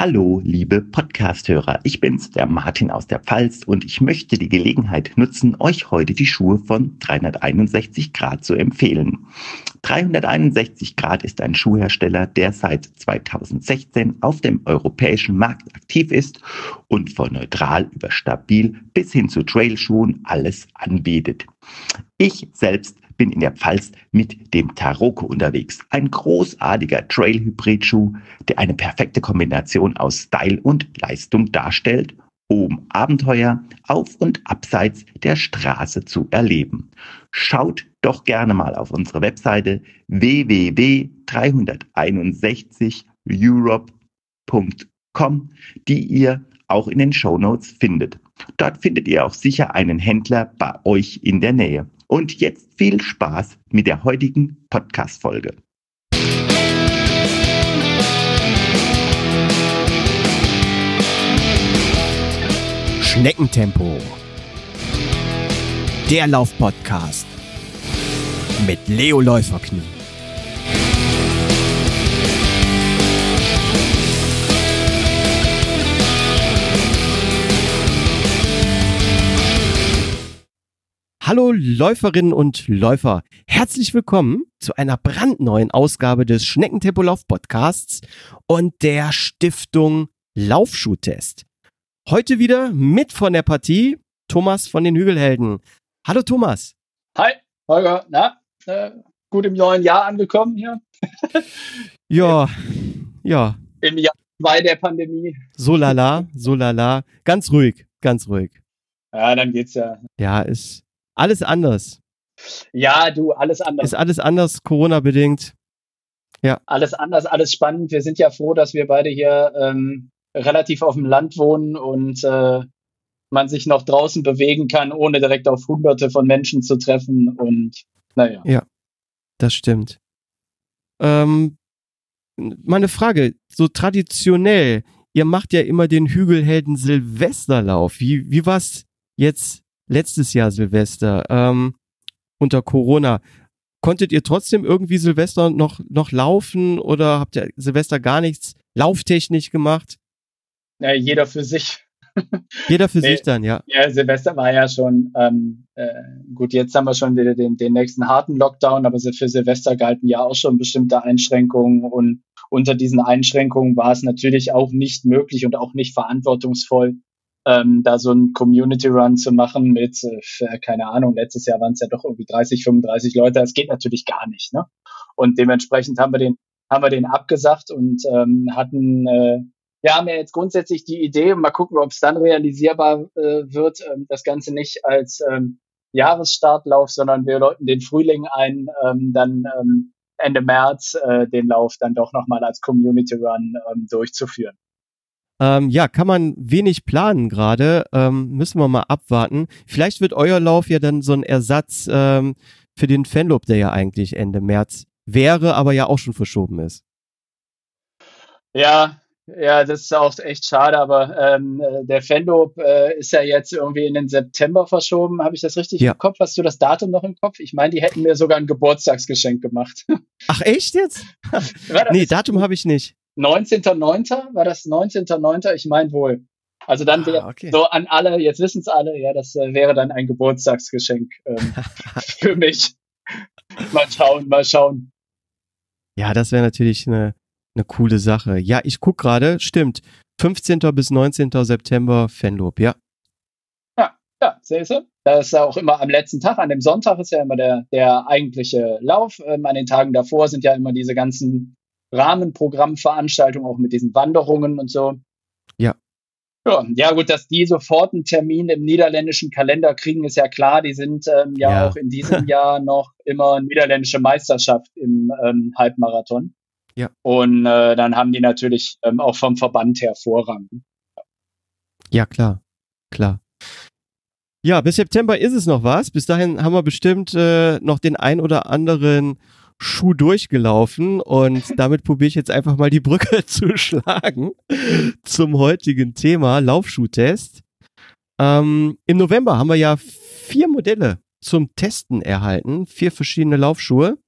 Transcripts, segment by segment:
Hallo, liebe Podcast-Hörer. Ich bin's, der Martin aus der Pfalz und ich möchte die Gelegenheit nutzen, euch heute die Schuhe von 361 Grad zu empfehlen. 361 Grad ist ein Schuhhersteller, der seit 2016 auf dem europäischen Markt aktiv ist und von neutral über stabil bis hin zu Trailschuhen alles anbietet. Ich selbst bin in der Pfalz mit dem Taroko unterwegs. Ein großartiger Trail-Hybrid-Schuh, der eine perfekte Kombination aus Style und Leistung darstellt, um Abenteuer auf und abseits der Straße zu erleben. Schaut doch gerne mal auf unsere Webseite www.361europe.com, die ihr auch in den Show Notes findet. Dort findet ihr auch sicher einen Händler bei euch in der Nähe. Und jetzt viel Spaß mit der heutigen Podcast-Folge. Schneckentempo. Der Laufpodcast mit Leo Läuferknie. Hallo Läuferinnen und Läufer, herzlich willkommen zu einer brandneuen Ausgabe des Schneckentempo Lauf Podcasts und der Stiftung Laufschuhtest. Heute wieder mit von der Partie Thomas von den Hügelhelden. Hallo Thomas. Hi, Holger. Na, äh, gut im neuen Jahr angekommen hier? ja, ja. Im Jahr 2 der Pandemie. So lala, so lala. Ganz ruhig, ganz ruhig. Ja, dann geht's ja. Ja, ist alles anders. Ja, du, alles anders. Ist alles anders, Corona-bedingt. Ja. Alles anders, alles spannend. Wir sind ja froh, dass wir beide hier ähm, relativ auf dem Land wohnen und äh, man sich noch draußen bewegen kann, ohne direkt auf hunderte von Menschen zu treffen. Und naja. Ja, das stimmt. Ähm, meine Frage, so traditionell, ihr macht ja immer den Hügelhelden Silvesterlauf. Wie, wie war es jetzt letztes Jahr Silvester ähm, unter Corona. Konntet ihr trotzdem irgendwie Silvester noch, noch laufen oder habt ihr Silvester gar nichts lauftechnisch gemacht? Ja, jeder für sich. Jeder für nee, sich dann, ja. Ja, Silvester war ja schon, ähm, äh, gut, jetzt haben wir schon den, den, den nächsten harten Lockdown, aber für Silvester galten ja auch schon bestimmte Einschränkungen und unter diesen Einschränkungen war es natürlich auch nicht möglich und auch nicht verantwortungsvoll, ähm, da so ein Community Run zu machen mit, äh, keine Ahnung, letztes Jahr waren es ja doch irgendwie 30, 35 Leute, das geht natürlich gar nicht. Ne? Und dementsprechend haben wir den, haben wir den abgesagt und ähm, hatten, äh, wir haben ja jetzt grundsätzlich die Idee, mal gucken, ob es dann realisierbar äh, wird, ähm, das Ganze nicht als ähm, Jahresstartlauf, sondern wir läuten den Frühling ein, ähm, dann ähm, Ende März äh, den Lauf dann doch nochmal als Community Run ähm, durchzuführen. Ähm, ja, kann man wenig planen gerade. Ähm, müssen wir mal abwarten. Vielleicht wird euer Lauf ja dann so ein Ersatz ähm, für den Fanlob, der ja eigentlich Ende März wäre, aber ja auch schon verschoben ist. Ja, ja, das ist auch echt schade, aber ähm, der Fanlob äh, ist ja jetzt irgendwie in den September verschoben. Habe ich das richtig ja. im Kopf? Hast du das Datum noch im Kopf? Ich meine, die hätten mir sogar ein Geburtstagsgeschenk gemacht. Ach echt jetzt? nee, Datum habe ich nicht. 19.09. war das 19.09. Ich meine wohl. Also dann wäre ah, okay. so an alle, jetzt wissen es alle, ja, das äh, wäre dann ein Geburtstagsgeschenk ähm, für mich. Mal schauen, mal schauen. Ja, das wäre natürlich eine, eine coole Sache. Ja, ich guck gerade, stimmt. 15. bis 19. September Fanlob, ja. Ja, ja, siehst du? Das ist auch immer am letzten Tag, an dem Sonntag ist ja immer der, der eigentliche Lauf. Ähm, an den Tagen davor sind ja immer diese ganzen Rahmenprogrammveranstaltung, auch mit diesen Wanderungen und so. Ja. Ja, ja gut, dass die sofort einen Termin im niederländischen Kalender kriegen, ist ja klar. Die sind ähm, ja, ja, auch in diesem Jahr noch immer niederländische Meisterschaft im ähm, Halbmarathon. Ja. Und äh, dann haben die natürlich ähm, auch vom Verband her Vorrang. Ja, klar, klar. Ja, bis September ist es noch was. Bis dahin haben wir bestimmt äh, noch den ein oder anderen Schuh durchgelaufen und damit probiere ich jetzt einfach mal die Brücke zu schlagen zum heutigen Thema Laufschuhtest. Ähm, Im November haben wir ja vier Modelle zum Testen erhalten, vier verschiedene Laufschuhe.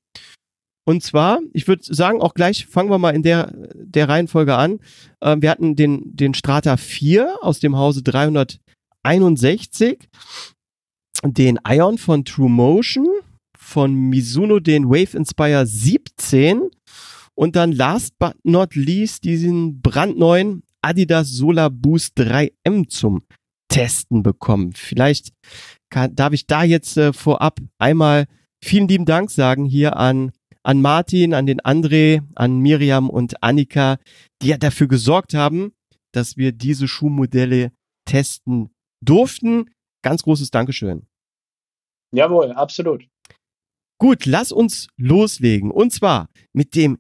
Und zwar, ich würde sagen, auch gleich fangen wir mal in der, der Reihenfolge an. Ähm, wir hatten den, den Strata 4 aus dem Hause 361, den Ion von True Motion, von Mizuno den Wave Inspire 17 und dann last but not least diesen brandneuen Adidas Solar Boost 3M zum Testen bekommen. Vielleicht kann, darf ich da jetzt äh, vorab einmal vielen lieben Dank sagen hier an an Martin, an den André, an Miriam und Annika, die ja dafür gesorgt haben, dass wir diese Schuhmodelle testen durften. Ganz großes Dankeschön. Jawohl, absolut. Gut, lass uns loslegen. Und zwar mit dem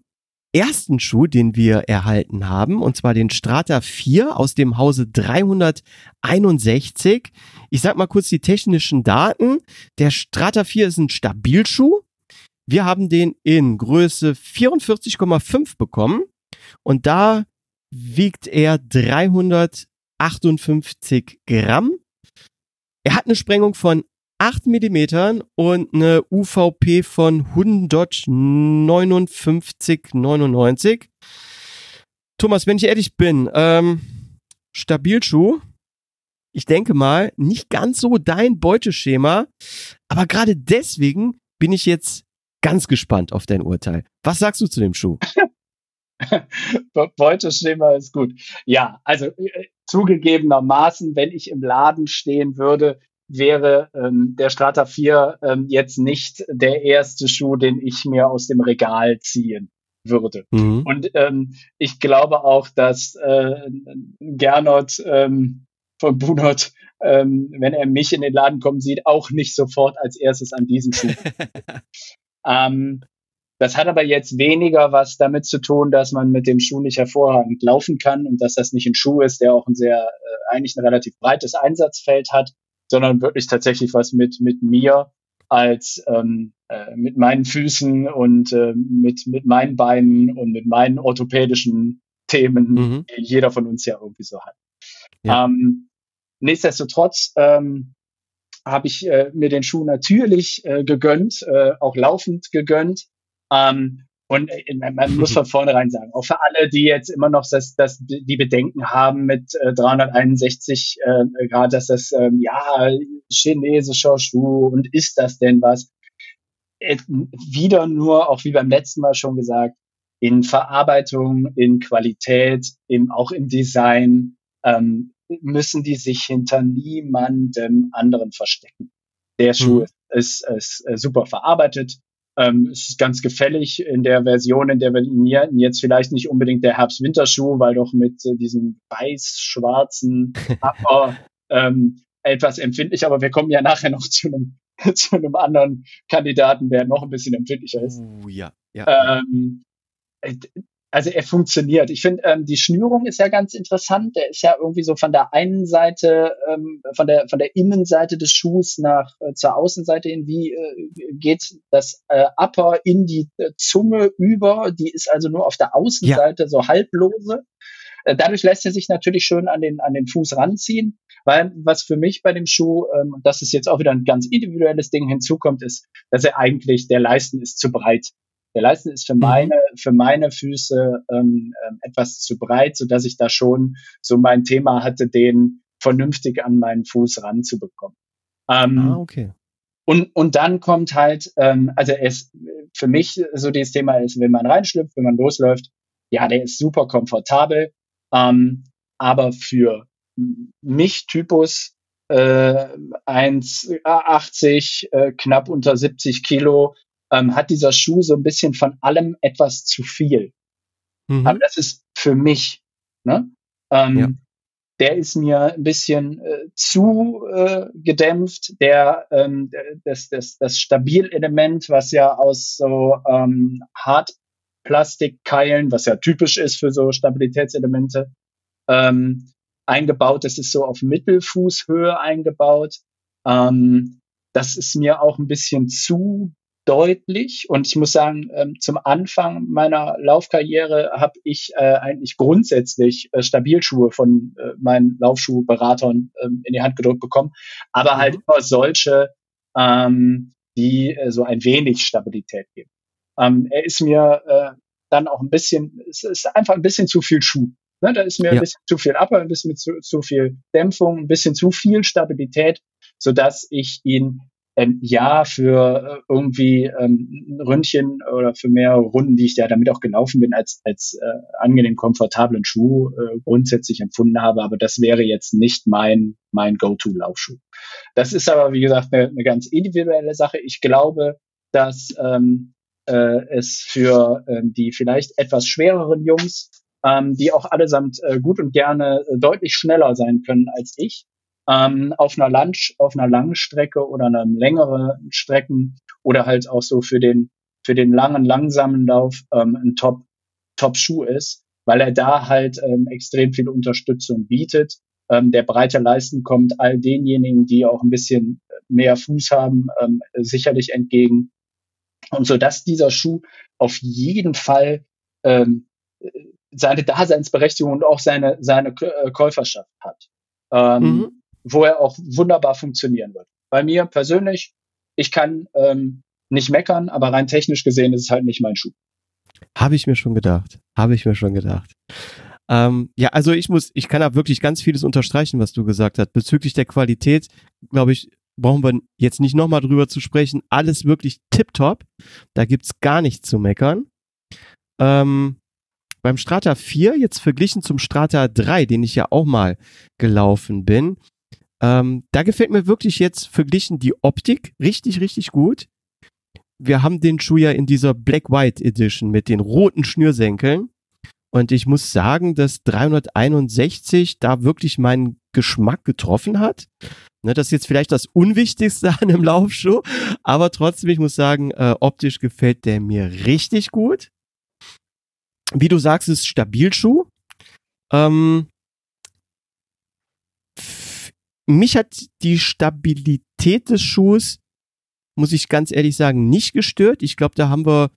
ersten Schuh, den wir erhalten haben, und zwar den Strata 4 aus dem Hause 361. Ich sag mal kurz die technischen Daten. Der Strata 4 ist ein Stabilschuh. Wir haben den in Größe 44,5 bekommen und da wiegt er 358 Gramm. Er hat eine Sprengung von 8 Millimetern und eine UVP von Hundodge 5999. Thomas, wenn ich ehrlich bin, ähm, Stabilschuh, ich denke mal, nicht ganz so dein Beuteschema, aber gerade deswegen bin ich jetzt ganz gespannt auf dein Urteil. Was sagst du zu dem Schuh? Beuteschema ist gut. Ja, also äh, zugegebenermaßen, wenn ich im Laden stehen würde, wäre ähm, der Strata 4 ähm, jetzt nicht der erste Schuh, den ich mir aus dem Regal ziehen würde. Mhm. Und ähm, ich glaube auch, dass äh, Gernot ähm, von Bunot, ähm, wenn er mich in den Laden kommen sieht, auch nicht sofort als erstes an diesen Schuh. ähm, das hat aber jetzt weniger was damit zu tun, dass man mit dem Schuh nicht hervorragend laufen kann und dass das nicht ein Schuh ist, der auch ein sehr, äh, eigentlich ein relativ breites Einsatzfeld hat, sondern wirklich tatsächlich was mit, mit mir als ähm, äh, mit meinen Füßen und äh, mit, mit meinen Beinen und mit meinen orthopädischen Themen, mhm. die jeder von uns ja irgendwie so hat. Ja. Ähm, nichtsdestotrotz ähm, habe ich äh, mir den Schuh natürlich äh, gegönnt, äh, auch laufend gegönnt. Ähm, und äh, man muss von vornherein sagen, auch für alle, die jetzt immer noch das, das, die Bedenken haben mit äh, 361 äh, Grad, dass das ähm, ja chinesischer Schuh und ist das denn was? Äh, wieder nur, auch wie beim letzten Mal schon gesagt, in Verarbeitung, in Qualität, im, auch im Design ähm, müssen die sich hinter niemandem anderen verstecken. Der Schuh mhm. ist, ist, ist, äh, super verarbeitet, ähm, es ist ganz gefällig in der Version, in der wir ihn hier, jetzt vielleicht nicht unbedingt der Herbst-Winterschuh, weil doch mit äh, diesem weiß-schwarzen Upper ähm, etwas empfindlich, aber wir kommen ja nachher noch zu einem, zu einem anderen Kandidaten, der noch ein bisschen empfindlicher ist. Uh, ja, ja. Ähm, äh, also er funktioniert. Ich finde, ähm, die Schnürung ist ja ganz interessant. Der ist ja irgendwie so von der einen Seite, ähm, von der von der Innenseite des Schuhs nach äh, zur Außenseite hin. Wie äh, geht das äh, Upper in die äh, Zunge über? Die ist also nur auf der Außenseite ja. so halblose. Äh, dadurch lässt er sich natürlich schön an den an den Fuß ranziehen. Weil was für mich bei dem Schuh, ähm, das ist jetzt auch wieder ein ganz individuelles Ding hinzukommt, ist, dass er eigentlich der Leisten ist zu breit. Der Leisten ist für mhm. meine, für meine Füße ähm, ähm, etwas zu breit, so dass ich da schon so mein Thema hatte, den vernünftig an meinen Fuß ranzubekommen. Ähm, ah, okay. Und, und dann kommt halt, ähm, also es für mich so dieses Thema ist, wenn man reinschlüpft, wenn man losläuft, ja, der ist super komfortabel, ähm, aber für mich Typus äh, 1,80, äh, knapp unter 70 Kilo, ähm, hat dieser Schuh so ein bisschen von allem etwas zu viel. Mhm. Aber das ist für mich. Ne? Ähm, ja. Der ist mir ein bisschen äh, zu äh, gedämpft. Der ähm, das, das, das Stabilielement, was ja aus so ähm, Hartplastikkeilen, was ja typisch ist für so Stabilitätselemente, ähm, eingebaut. Das ist so auf Mittelfußhöhe eingebaut. Ähm, das ist mir auch ein bisschen zu deutlich. Und ich muss sagen, ähm, zum Anfang meiner Laufkarriere habe ich äh, eigentlich grundsätzlich äh, Stabilschuhe von äh, meinen Laufschuhberatern ähm, in die Hand gedrückt bekommen, aber halt mhm. immer solche, ähm, die äh, so ein wenig Stabilität geben. Ähm, er ist mir äh, dann auch ein bisschen, es ist einfach ein bisschen zu viel Schuh. Ne, da ist mir ja. ein bisschen zu viel Upper, ein bisschen zu, zu viel Dämpfung, ein bisschen zu viel Stabilität, so dass ich ihn ähm, ja für äh, irgendwie ähm, Ründchen oder für mehrere Runden, die ich ja damit auch gelaufen bin, als, als äh, angenehm komfortablen Schuh äh, grundsätzlich empfunden habe. Aber das wäre jetzt nicht mein, mein Go-To-Laufschuh. Das ist aber, wie gesagt, eine, eine ganz individuelle Sache. Ich glaube, dass ähm, äh, es für ähm, die vielleicht etwas schwereren Jungs, ähm, die auch allesamt äh, gut und gerne äh, deutlich schneller sein können als ich, ähm, auf einer Lunch, auf einer langen Strecke oder einer längeren Strecken oder halt auch so für den für den langen langsamen Lauf ähm, ein Top Top Schuh ist, weil er da halt ähm, extrem viel Unterstützung bietet, ähm, der breiter leisten kommt all denjenigen, die auch ein bisschen mehr Fuß haben, ähm, sicherlich entgegen und so dass dieser Schuh auf jeden Fall ähm, seine Daseinsberechtigung und auch seine seine äh, Käuferschaft hat. Ähm, mhm wo er auch wunderbar funktionieren wird. Bei mir persönlich, ich kann ähm, nicht meckern, aber rein technisch gesehen ist es halt nicht mein Schuh. Habe ich mir schon gedacht. Habe ich mir schon gedacht. Ähm, ja, also ich muss, ich kann da wirklich ganz vieles unterstreichen, was du gesagt hast. Bezüglich der Qualität, glaube ich, brauchen wir jetzt nicht nochmal drüber zu sprechen. Alles wirklich tipptopp. Da gibt's gar nichts zu meckern. Ähm, beim Strata 4, jetzt verglichen zum Strata 3, den ich ja auch mal gelaufen bin, ähm, da gefällt mir wirklich jetzt verglichen die Optik richtig, richtig gut. Wir haben den Schuh ja in dieser Black-White Edition mit den roten Schnürsenkeln. Und ich muss sagen, dass 361 da wirklich meinen Geschmack getroffen hat. Ne, das ist jetzt vielleicht das Unwichtigste an einem Laufschuh, aber trotzdem, ich muss sagen, äh, optisch gefällt der mir richtig gut. Wie du sagst, ist Stabilschuh. Ähm, mich hat die Stabilität des Schuhs, muss ich ganz ehrlich sagen, nicht gestört. Ich glaube, da haben wir,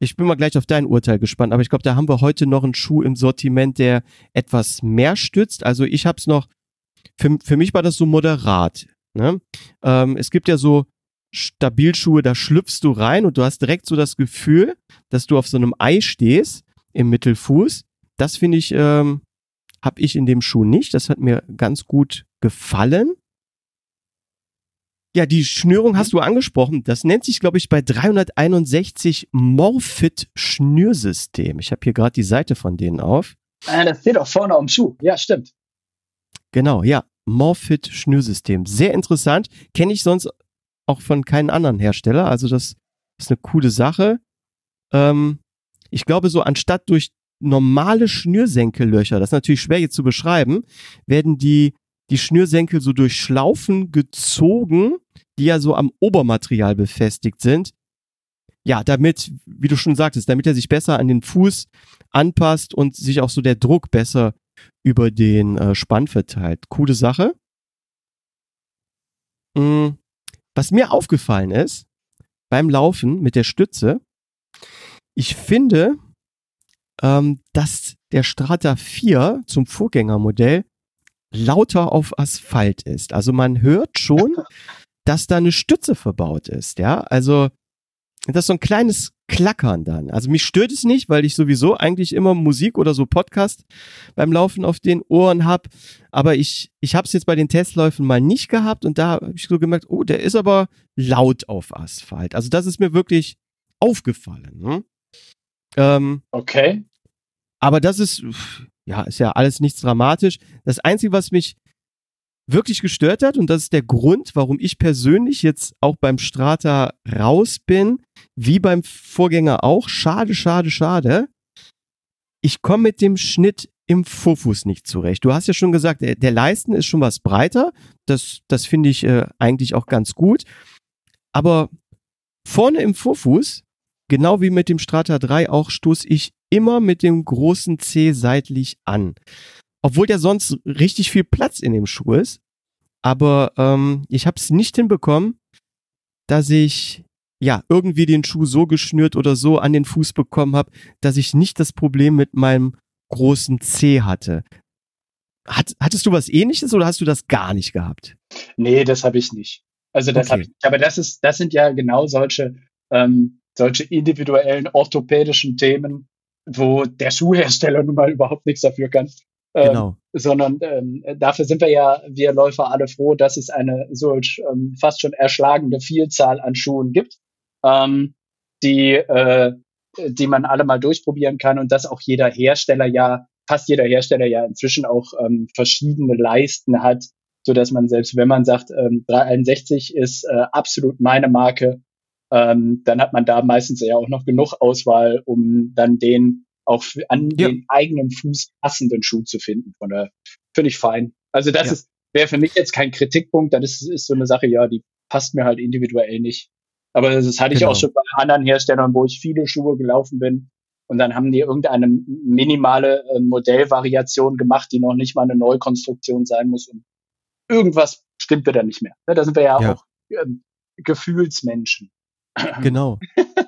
ich bin mal gleich auf dein Urteil gespannt, aber ich glaube, da haben wir heute noch einen Schuh im Sortiment, der etwas mehr stützt. Also ich habe es noch, für, für mich war das so moderat. Ne? Ähm, es gibt ja so Stabilschuhe, da schlüpfst du rein und du hast direkt so das Gefühl, dass du auf so einem Ei stehst im Mittelfuß. Das finde ich, ähm, habe ich in dem Schuh nicht. Das hat mir ganz gut gefallen. Ja, die Schnürung hast du angesprochen. Das nennt sich, glaube ich, bei 361 Morphit Schnürsystem. Ich habe hier gerade die Seite von denen auf. Ah, das steht auch vorne am Schuh. Ja, stimmt. Genau, ja. Morphit Schnürsystem. Sehr interessant. Kenne ich sonst auch von keinem anderen Hersteller. Also das ist eine coole Sache. Ähm, ich glaube, so anstatt durch normale Schnürsenkellöcher, das ist natürlich schwer jetzt zu beschreiben, werden die, die Schnürsenkel so durch Schlaufen gezogen, die ja so am Obermaterial befestigt sind. Ja, damit, wie du schon sagtest, damit er sich besser an den Fuß anpasst und sich auch so der Druck besser über den äh, Spann verteilt. Coole Sache. Mhm. Was mir aufgefallen ist beim Laufen mit der Stütze, ich finde, ähm, dass der Strata 4 zum Vorgängermodell lauter auf Asphalt ist. Also man hört schon, dass da eine Stütze verbaut ist, ja. Also das ist so ein kleines Klackern dann. Also mich stört es nicht, weil ich sowieso eigentlich immer Musik oder so Podcast beim Laufen auf den Ohren habe. Aber ich, ich habe es jetzt bei den Testläufen mal nicht gehabt und da habe ich so gemerkt, oh, der ist aber laut auf Asphalt. Also das ist mir wirklich aufgefallen. Ne? Ähm, okay. Aber das ist, ja, ist ja alles nichts dramatisch. Das Einzige, was mich wirklich gestört hat, und das ist der Grund, warum ich persönlich jetzt auch beim Strata raus bin, wie beim Vorgänger auch. Schade, schade, schade. Ich komme mit dem Schnitt im Vorfuß nicht zurecht. Du hast ja schon gesagt, der, der Leisten ist schon was breiter. Das, das finde ich äh, eigentlich auch ganz gut. Aber vorne im Vorfuß genau wie mit dem Strata 3 auch, stoße ich immer mit dem großen C seitlich an. Obwohl der sonst richtig viel Platz in dem Schuh ist. Aber ähm, ich habe es nicht hinbekommen, dass ich ja irgendwie den Schuh so geschnürt oder so an den Fuß bekommen habe, dass ich nicht das Problem mit meinem großen C hatte. Hat, hattest du was ähnliches oder hast du das gar nicht gehabt? Nee, das habe ich nicht. Also das okay. habe ich nicht. Aber das ist, das sind ja genau solche ähm, solche individuellen orthopädischen Themen, wo der Schuhhersteller nun mal überhaupt nichts dafür kann. Ähm, genau. Sondern ähm, dafür sind wir ja, wir Läufer, alle froh, dass es eine solch ähm, fast schon erschlagende Vielzahl an Schuhen gibt, ähm, die, äh, die man alle mal durchprobieren kann und dass auch jeder Hersteller ja, fast jeder Hersteller ja inzwischen auch ähm, verschiedene Leisten hat, so dass man selbst, wenn man sagt, ähm, 361 ist äh, absolut meine Marke, ähm, dann hat man da meistens ja auch noch genug Auswahl, um dann den auch an ja. den eigenen Fuß passenden Schuh zu finden. Von der finde ich fein. Also das ja. ist wäre für mich jetzt kein Kritikpunkt. Das ist, ist so eine Sache, ja, die passt mir halt individuell nicht. Aber das hatte genau. ich auch schon bei anderen Herstellern, wo ich viele Schuhe gelaufen bin. Und dann haben die irgendeine minimale äh, Modellvariation gemacht, die noch nicht mal eine Neukonstruktion sein muss. Und irgendwas stimmte da nicht mehr. Da sind wir ja, ja. auch ähm, Gefühlsmenschen. Genau,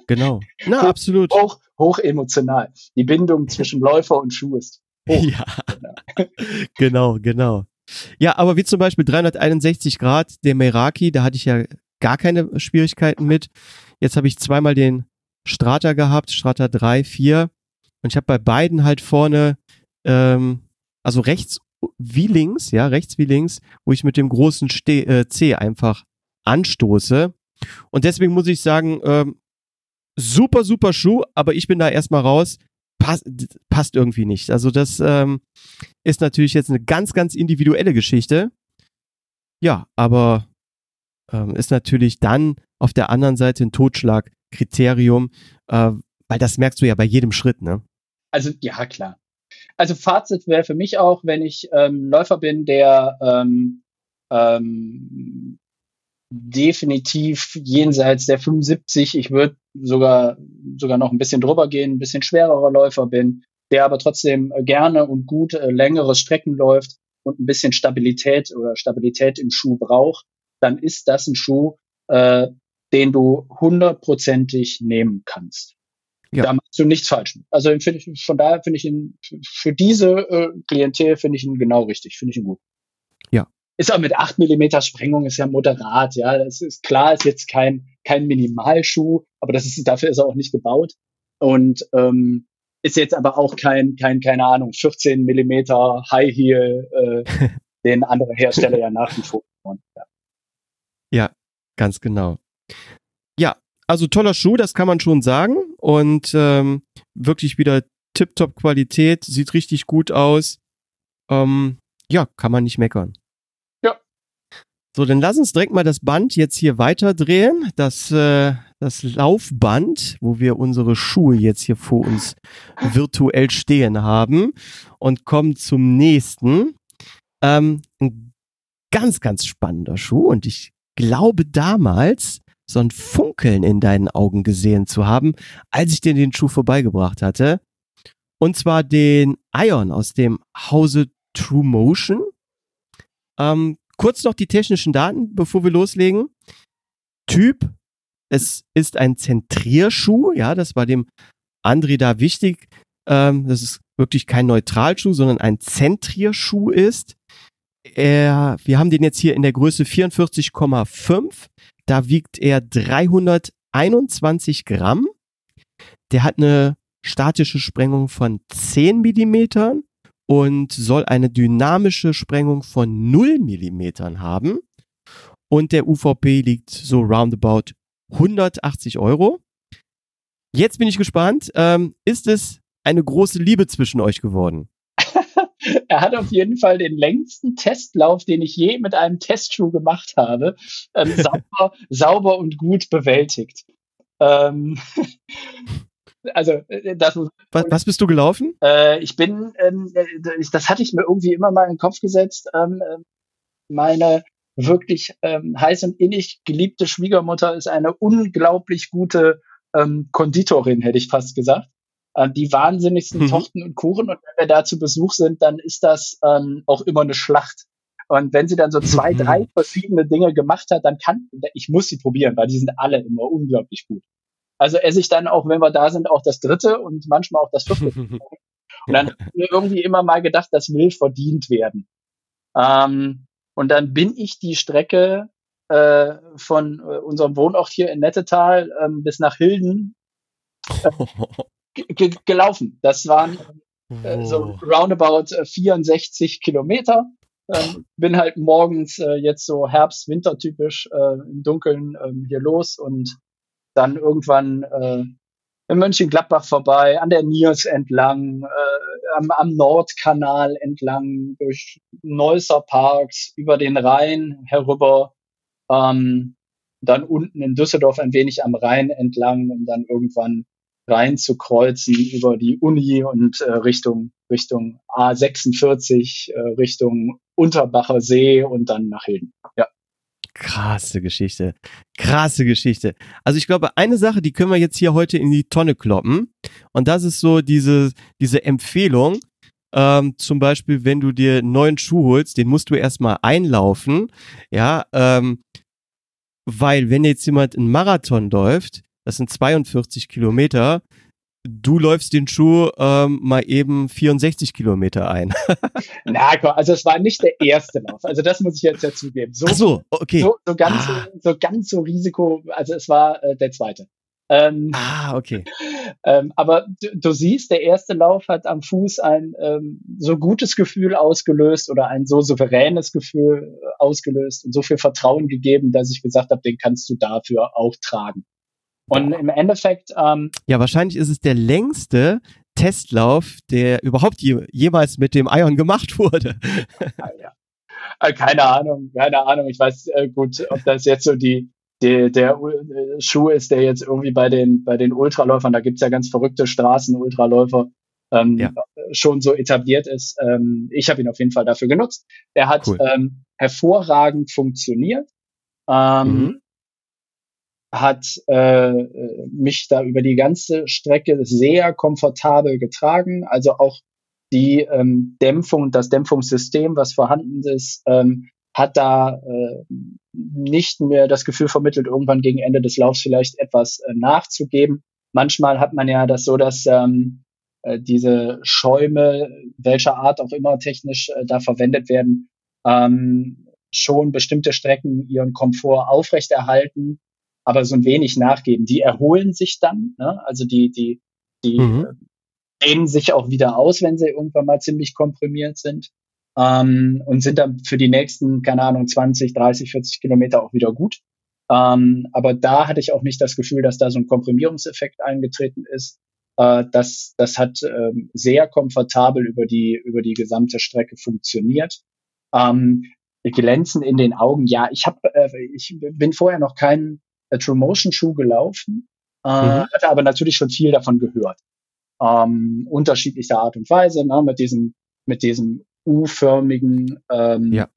genau. Na, absolut. Hoch, hoch emotional. Die Bindung zwischen Läufer und Schuh ist hoch. Ja, genau, genau. Ja, aber wie zum Beispiel 361 Grad, der Meraki, da hatte ich ja gar keine Schwierigkeiten mit. Jetzt habe ich zweimal den Strata gehabt, Strata 3, 4. Und ich habe bei beiden halt vorne, ähm, also rechts wie links, ja, rechts wie links, wo ich mit dem großen Ste äh, C einfach anstoße. Und deswegen muss ich sagen, ähm, super, super Schuh, aber ich bin da erstmal raus. Pass, passt irgendwie nicht. Also das ähm, ist natürlich jetzt eine ganz, ganz individuelle Geschichte. Ja, aber ähm, ist natürlich dann auf der anderen Seite ein Totschlagkriterium, äh, weil das merkst du ja bei jedem Schritt, ne? Also ja, klar. Also Fazit wäre für mich auch, wenn ich ähm, Läufer bin, der ähm, ähm, definitiv jenseits der 75, ich würde sogar sogar noch ein bisschen drüber gehen, ein bisschen schwererer Läufer bin, der aber trotzdem gerne und gut äh, längere Strecken läuft und ein bisschen Stabilität oder Stabilität im Schuh braucht, dann ist das ein Schuh, äh, den du hundertprozentig nehmen kannst. Ja. Da machst du nichts falsch. Also von daher finde ich ihn, für diese äh, Klientel finde ich ihn genau richtig, finde ich ihn gut. Ist auch mit 8 mm Sprengung, ist ja moderat, ja. Das ist klar, ist jetzt kein, kein Minimalschuh, aber das ist, dafür ist er auch nicht gebaut. Und ähm, ist jetzt aber auch kein, kein, keine Ahnung, 14 Millimeter High Heel, äh, den andere Hersteller ja nach wie vor. Ja. ja, ganz genau. Ja, also toller Schuh, das kann man schon sagen. Und ähm, wirklich wieder tiptop Qualität, sieht richtig gut aus. Ähm, ja, kann man nicht meckern. So, dann lass uns direkt mal das Band jetzt hier weiter drehen. Das, äh, das Laufband, wo wir unsere Schuhe jetzt hier vor uns virtuell stehen haben. Und kommen zum nächsten. Ähm, ein ganz, ganz spannender Schuh. Und ich glaube damals, so ein Funkeln in deinen Augen gesehen zu haben, als ich dir den Schuh vorbeigebracht hatte. Und zwar den Ion aus dem Hause True Motion. Ähm, kurz noch die technischen Daten, bevor wir loslegen. Typ, es ist ein Zentrierschuh, ja, das war dem André da wichtig, ähm, dass es wirklich kein Neutralschuh, sondern ein Zentrierschuh ist. Er, wir haben den jetzt hier in der Größe 44,5 da wiegt er 321 Gramm. Der hat eine statische Sprengung von 10 Millimetern und soll eine dynamische Sprengung von 0 Millimetern haben. Und der UVP liegt so roundabout 180 Euro. Jetzt bin ich gespannt. Ähm, ist es eine große Liebe zwischen euch geworden? er hat auf jeden Fall den längsten Testlauf, den ich je mit einem Testschuh gemacht habe, ähm, sauber, sauber und gut bewältigt. Ähm, also äh, das was, was bist du gelaufen? Äh, ich bin, ähm, äh, das hatte ich mir irgendwie immer mal in den Kopf gesetzt. Ähm, äh, meine wirklich ähm, heiß und innig geliebte Schwiegermutter ist eine unglaublich gute ähm, Konditorin, hätte ich fast gesagt äh, die wahnsinnigsten mhm. Torten und Kuchen. Und wenn wir da zu Besuch sind, dann ist das ähm, auch immer eine Schlacht. Und wenn sie dann so zwei, mhm. drei verschiedene Dinge gemacht hat, dann kann, ich muss sie probieren, weil die sind alle immer unglaublich gut. Also esse ich dann auch, wenn wir da sind, auch das dritte und manchmal auch das vierte. und dann habe ich mir irgendwie immer mal gedacht, das will verdient werden. Ähm, und dann bin ich die Strecke äh, von äh, unserem Wohnort hier in Nettetal ähm, bis nach Hilden äh, gelaufen. Das waren äh, so roundabout 64 Kilometer. Ähm, bin halt morgens äh, jetzt so Herbst-Winter-typisch äh, im Dunkeln ähm, hier los und dann irgendwann äh, in Mönchengladbach vorbei, an der Niers entlang, äh, am, am Nordkanal entlang, durch Neusser Parks, über den Rhein herüber, ähm, dann unten in Düsseldorf ein wenig am Rhein entlang, um dann irgendwann rein zu kreuzen über die Uni und äh, Richtung Richtung A46, äh, Richtung Unterbacher See und dann nach Hilden. Ja. Krasse Geschichte. Krasse Geschichte. Also ich glaube, eine Sache, die können wir jetzt hier heute in die Tonne kloppen. Und das ist so diese, diese Empfehlung. Ähm, zum Beispiel, wenn du dir einen neuen Schuh holst, den musst du erstmal einlaufen. Ja, ähm, weil wenn jetzt jemand einen Marathon läuft, das sind 42 Kilometer, du läufst den Schuh ähm, mal eben 64 Kilometer ein. Na, komm, also es war nicht der erste Lauf. Also das muss ich jetzt ja zugeben. So, Ach so, okay. So, so ganz, ah. so ganz so Risiko, also es war äh, der zweite. Ähm, ah, okay. Ähm, aber du, du, siehst, der erste Lauf hat am Fuß ein ähm, so gutes Gefühl ausgelöst oder ein so souveränes Gefühl äh, ausgelöst und so viel Vertrauen gegeben, dass ich gesagt habe, den kannst du dafür auch tragen. Und im Endeffekt. Ähm, ja, wahrscheinlich ist es der längste Testlauf, der überhaupt je, jemals mit dem Ion gemacht wurde. ja. Äh, keine Ahnung, keine Ahnung. Ich weiß äh, gut, ob das jetzt so die, die der äh, Schuh ist, der jetzt irgendwie bei den bei den Ultraläufern, da gibt's ja ganz verrückte Straßen-Ultraläufer, ähm, ja. schon so etabliert ist. Ähm, ich habe ihn auf jeden Fall dafür genutzt. Er hat cool. ähm, hervorragend funktioniert. Ähm, mhm hat äh, mich da über die ganze Strecke sehr komfortabel getragen. Also auch die ähm, Dämpfung, das Dämpfungssystem, was vorhanden ist, ähm, hat da äh, nicht mehr das Gefühl vermittelt, irgendwann gegen Ende des Laufs vielleicht etwas äh, nachzugeben. Manchmal hat man ja das so, dass ähm, äh, diese Schäume, welcher Art auch immer technisch äh, da verwendet werden, ähm, schon bestimmte Strecken ihren Komfort aufrechterhalten aber so ein wenig nachgeben. Die erholen sich dann, ne? also die, die, die mhm. Äh, dehnen sich auch wieder aus, wenn sie irgendwann mal ziemlich komprimiert sind ähm, und sind dann für die nächsten, keine Ahnung, 20, 30, 40 Kilometer auch wieder gut. Ähm, aber da hatte ich auch nicht das Gefühl, dass da so ein Komprimierungseffekt eingetreten ist. Äh, das, das hat ähm, sehr komfortabel über die, über die gesamte Strecke funktioniert. Ähm, glänzen in den Augen, ja, ich habe, äh, ich bin vorher noch keinen True Motion Schuh gelaufen, äh, mhm. hatte aber natürlich schon viel davon gehört. Ähm, unterschiedlicher Art und Weise, ne, mit diesem, mit diesem U-förmigen ähm, ja.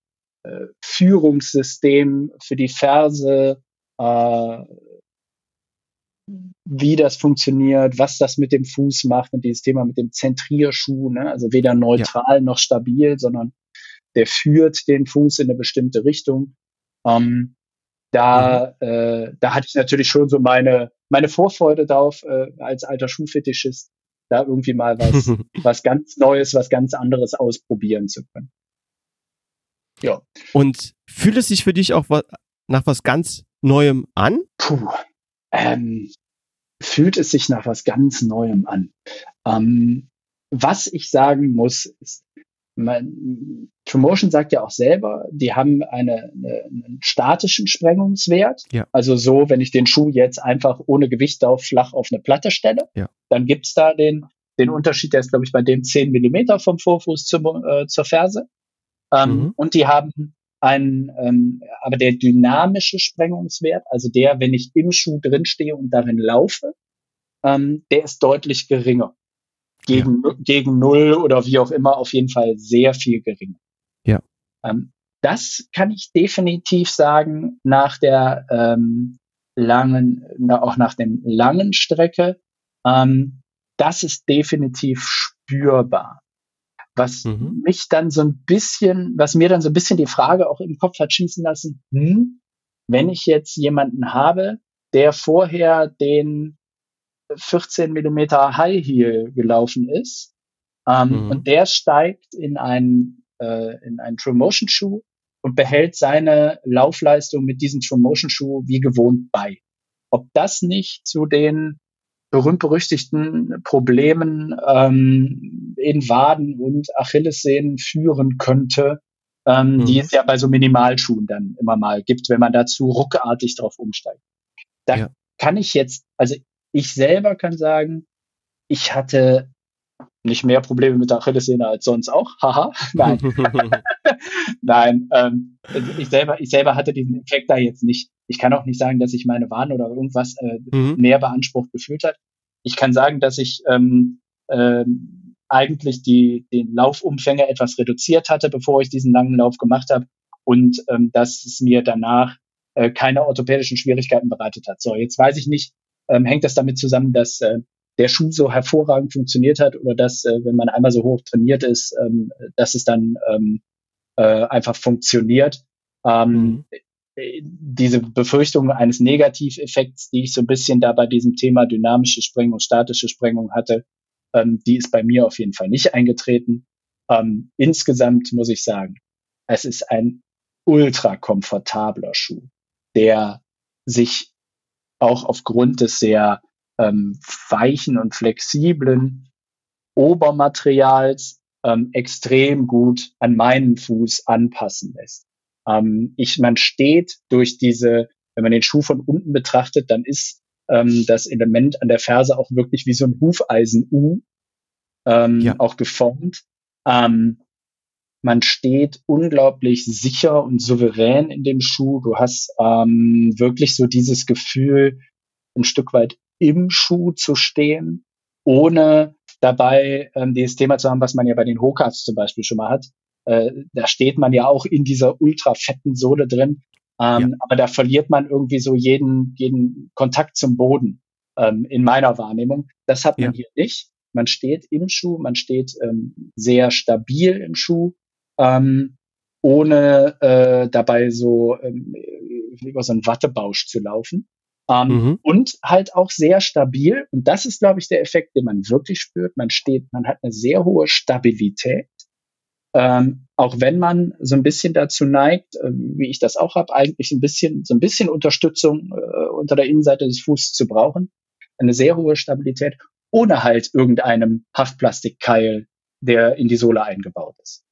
äh, Führungssystem für die Ferse, äh, wie das funktioniert, was das mit dem Fuß macht und dieses Thema mit dem Zentrierschuh, ne? also weder neutral ja. noch stabil, sondern der führt den Fuß in eine bestimmte Richtung. Ähm, da, mhm. äh, da hatte ich natürlich schon so meine, meine Vorfreude drauf, äh, als alter Schuhfetischist, da irgendwie mal was, was ganz Neues, was ganz anderes ausprobieren zu können. Ja. Und fühlt es sich für dich auch nach was ganz Neuem an? Puh. Ähm, fühlt es sich nach was ganz Neuem an. Ähm, was ich sagen muss, ist, mein, Promotion sagt ja auch selber, die haben eine, eine, einen statischen Sprengungswert. Ja. Also so, wenn ich den Schuh jetzt einfach ohne Gewicht auf flach auf eine Platte stelle, ja. dann gibt's da den, den Unterschied, der ist, glaube ich, bei dem 10 Millimeter vom Vorfuß zum, äh, zur Ferse. Ähm, mhm. Und die haben einen, ähm, aber der dynamische Sprengungswert, also der, wenn ich im Schuh drinstehe und darin laufe, ähm, der ist deutlich geringer gegen, ja. gegen null oder wie auch immer auf jeden Fall sehr viel geringer. Ja. Ähm, das kann ich definitiv sagen nach der ähm, langen, na, auch nach dem langen Strecke. Ähm, das ist definitiv spürbar. Was mhm. mich dann so ein bisschen, was mir dann so ein bisschen die Frage auch im Kopf hat schießen lassen, hm, wenn ich jetzt jemanden habe, der vorher den 14 Millimeter High Heel gelaufen ist. Ähm, mhm. Und der steigt in einen, äh, in einen True Motion Schuh und behält seine Laufleistung mit diesem True Motion Schuh wie gewohnt bei. Ob das nicht zu den berühmt-berüchtigten Problemen ähm, in Waden und Achillessehnen führen könnte, ähm, mhm. die es ja bei so Minimalschuhen dann immer mal gibt, wenn man dazu ruckartig drauf umsteigt. Da ja. kann ich jetzt, also ich selber kann sagen, ich hatte nicht mehr Probleme mit der Achillessehne als sonst auch. Haha, nein. nein, ähm, ich, selber, ich selber hatte diesen Effekt da jetzt nicht. Ich kann auch nicht sagen, dass ich meine Warn oder irgendwas äh, mhm. mehr beansprucht gefühlt hat. Ich kann sagen, dass ich ähm, ähm, eigentlich die, den Laufumfänge etwas reduziert hatte, bevor ich diesen langen Lauf gemacht habe und ähm, dass es mir danach äh, keine orthopädischen Schwierigkeiten bereitet hat. So, jetzt weiß ich nicht, ähm, hängt das damit zusammen, dass äh, der Schuh so hervorragend funktioniert hat oder dass, äh, wenn man einmal so hoch trainiert ist, ähm, dass es dann ähm, äh, einfach funktioniert. Ähm, mhm. Diese Befürchtung eines Negativeffekts, die ich so ein bisschen da bei diesem Thema dynamische Sprengung, statische Sprengung hatte, ähm, die ist bei mir auf jeden Fall nicht eingetreten. Ähm, insgesamt muss ich sagen, es ist ein ultra komfortabler Schuh, der sich auch aufgrund des sehr ähm, weichen und flexiblen Obermaterials ähm, extrem gut an meinen Fuß anpassen lässt. Ähm, ich, man steht durch diese, wenn man den Schuh von unten betrachtet, dann ist ähm, das Element an der Ferse auch wirklich wie so ein Hufeisen-U ähm, ja. auch geformt. Ähm, man steht unglaublich sicher und souverän in dem Schuh. Du hast ähm, wirklich so dieses Gefühl, ein Stück weit im Schuh zu stehen, ohne dabei ähm, dieses Thema zu haben, was man ja bei den Hokas zum Beispiel schon mal hat. Äh, da steht man ja auch in dieser ultra fetten Sohle drin, ähm, ja. aber da verliert man irgendwie so jeden, jeden Kontakt zum Boden ähm, in meiner Wahrnehmung. Das hat man ja. hier nicht. Man steht im Schuh, man steht ähm, sehr stabil im Schuh, ähm, ohne äh, dabei so ähm, über so einen Wattebausch zu laufen. Ähm, mhm. Und halt auch sehr stabil. Und das ist, glaube ich, der Effekt, den man wirklich spürt. Man steht, man hat eine sehr hohe Stabilität. Ähm, auch wenn man so ein bisschen dazu neigt, äh, wie ich das auch habe, eigentlich ein bisschen, so ein bisschen Unterstützung äh, unter der Innenseite des Fußes zu brauchen. Eine sehr hohe Stabilität, ohne halt irgendeinem Haftplastikkeil, der in die Sohle eingebaut ist.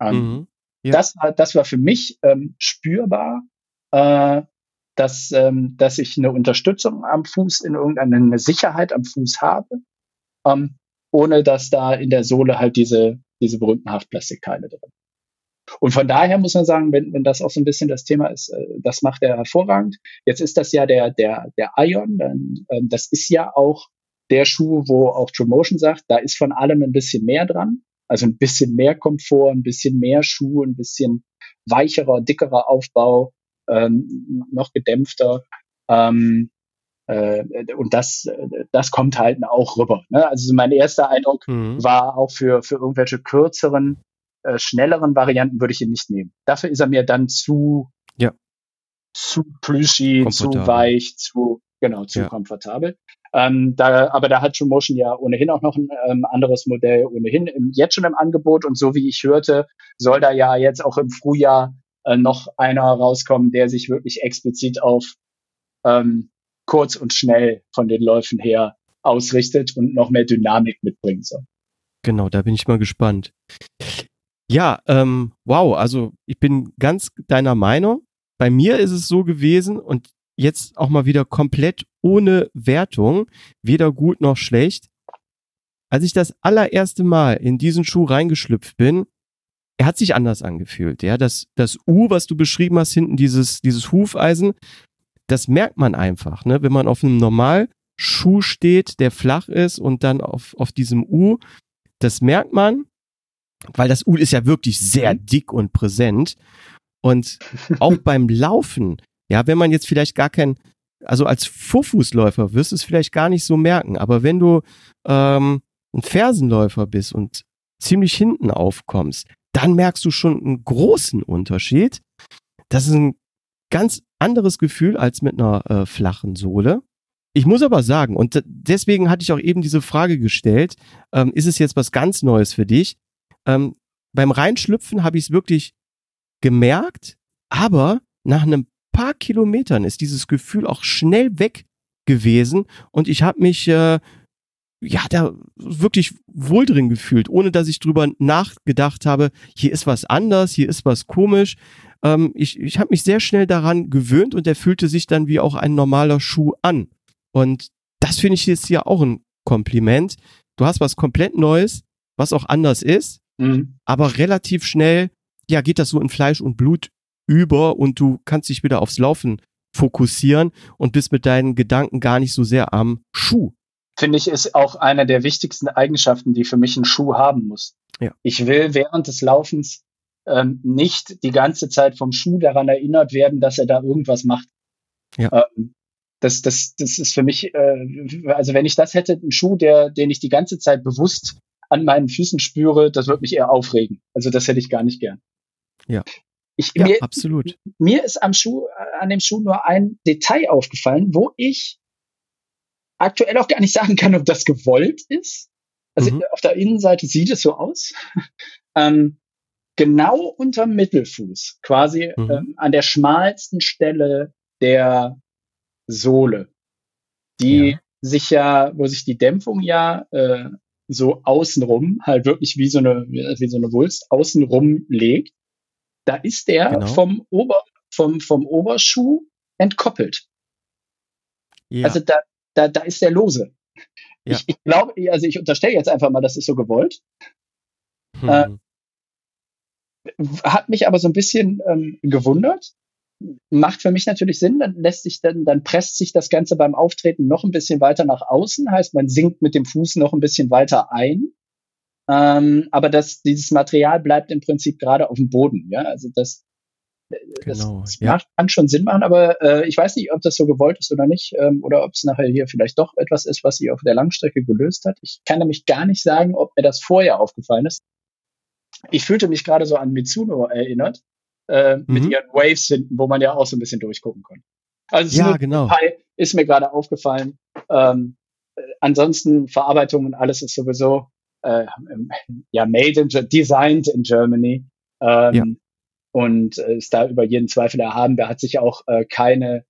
Ähm, mhm. ja. das, das war für mich ähm, spürbar. Äh, dass, ähm, dass ich eine Unterstützung am Fuß, in irgendeine Sicherheit am Fuß habe, ähm, ohne dass da in der Sohle halt diese, diese berühmten Haftplastikteile drin. Und von daher muss man sagen, wenn, wenn das auch so ein bisschen das Thema ist, äh, das macht er hervorragend. Jetzt ist das ja der, der, der Ion, dann, äh, das ist ja auch der Schuh, wo auch True Motion sagt, da ist von allem ein bisschen mehr dran. Also ein bisschen mehr Komfort, ein bisschen mehr Schuh, ein bisschen weicherer, dickerer Aufbau, ähm, noch gedämpfter. Ähm, äh, und das, das kommt halt auch rüber. Ne? Also mein erster Eindruck mhm. war auch für, für irgendwelche kürzeren, äh, schnelleren Varianten würde ich ihn nicht nehmen. Dafür ist er mir dann zu, ja. zu plüschig, zu weich, zu, genau, zu ja. komfortabel. Ähm, da, aber da hat True Motion ja ohnehin auch noch ein ähm, anderes Modell ohnehin im, jetzt schon im Angebot und so wie ich hörte, soll da ja jetzt auch im Frühjahr äh, noch einer rauskommen, der sich wirklich explizit auf ähm, kurz und schnell von den Läufen her ausrichtet und noch mehr Dynamik mitbringen soll. Genau, da bin ich mal gespannt. Ja, ähm, wow, also ich bin ganz deiner Meinung. Bei mir ist es so gewesen und jetzt auch mal wieder komplett ohne Wertung, weder gut noch schlecht. Als ich das allererste Mal in diesen Schuh reingeschlüpft bin, er hat sich anders angefühlt. Ja, das, das U, was du beschrieben hast, hinten dieses, dieses Hufeisen, das merkt man einfach, ne? Wenn man auf einem Normalschuh steht, der flach ist und dann auf, auf diesem U, das merkt man, weil das U ist ja wirklich sehr mhm. dick und präsent. Und auch beim Laufen, ja, wenn man jetzt vielleicht gar kein, also als Vorfußläufer wirst du es vielleicht gar nicht so merken, aber wenn du ähm, ein Fersenläufer bist und ziemlich hinten aufkommst, dann merkst du schon einen großen Unterschied. Das ist ein ganz anderes Gefühl als mit einer äh, flachen Sohle. Ich muss aber sagen, und deswegen hatte ich auch eben diese Frage gestellt, ähm, ist es jetzt was ganz Neues für dich? Ähm, beim Reinschlüpfen habe ich es wirklich gemerkt, aber nach einem paar Kilometern ist dieses Gefühl auch schnell weg gewesen und ich habe mich äh, ja da wirklich wohl drin gefühlt, ohne dass ich drüber nachgedacht habe, hier ist was anders, hier ist was komisch. Ähm, ich ich habe mich sehr schnell daran gewöhnt und er fühlte sich dann wie auch ein normaler Schuh an. Und das finde ich jetzt hier auch ein Kompliment. Du hast was komplett Neues, was auch anders ist, mhm. aber relativ schnell, ja, geht das so in Fleisch und Blut über und du kannst dich wieder aufs Laufen fokussieren und bist mit deinen Gedanken gar nicht so sehr am Schuh. Finde ich, ist auch eine der wichtigsten Eigenschaften, die für mich ein Schuh haben muss. Ja. Ich will während des Laufens ähm, nicht die ganze Zeit vom Schuh daran erinnert werden, dass er da irgendwas macht. Ja. Ähm, das, das, das ist für mich, äh, also wenn ich das hätte, ein Schuh, der, den ich die ganze Zeit bewusst an meinen Füßen spüre, das würde mich eher aufregen. Also das hätte ich gar nicht gern. Ja. Ich, ja, mir, absolut. Mir ist am Schuh, äh, an dem Schuh nur ein Detail aufgefallen, wo ich aktuell auch gar nicht sagen kann, ob das gewollt ist. Also mhm. auf der Innenseite sieht es so aus. ähm, genau unterm Mittelfuß, quasi mhm. ähm, an der schmalsten Stelle der Sohle, die ja. sich ja, wo sich die Dämpfung ja äh, so außenrum, halt wirklich wie so eine, wie so eine Wulst außenrum legt, da ist der genau. vom Ober, vom, vom Oberschuh entkoppelt. Ja. Also da, da, da ist der lose. Ja. Ich, ich glaube, also ich unterstelle jetzt einfach mal, das ist so gewollt. Hm. Äh, hat mich aber so ein bisschen ähm, gewundert, macht für mich natürlich Sinn, dann lässt sich dann, dann presst sich das Ganze beim Auftreten noch ein bisschen weiter nach außen, heißt man sinkt mit dem Fuß noch ein bisschen weiter ein. Ähm, aber das, dieses Material bleibt im Prinzip gerade auf dem Boden, ja. Also das, genau, das, ja. macht, kann schon Sinn machen, aber äh, ich weiß nicht, ob das so gewollt ist oder nicht, ähm, oder ob es nachher hier vielleicht doch etwas ist, was sie auf der Langstrecke gelöst hat. Ich kann nämlich gar nicht sagen, ob mir das vorher aufgefallen ist. Ich fühlte mich gerade so an Mitsuno erinnert, äh, mhm. mit ihren Waves hinten, wo man ja auch so ein bisschen durchgucken konnte. Also ja, genau. ist mir gerade aufgefallen. Ähm, äh, ansonsten Verarbeitung und alles ist sowieso äh, ja made in designed in Germany ähm, ja. und äh, ist da über jeden Zweifel erhaben. Da hat sich auch äh, keine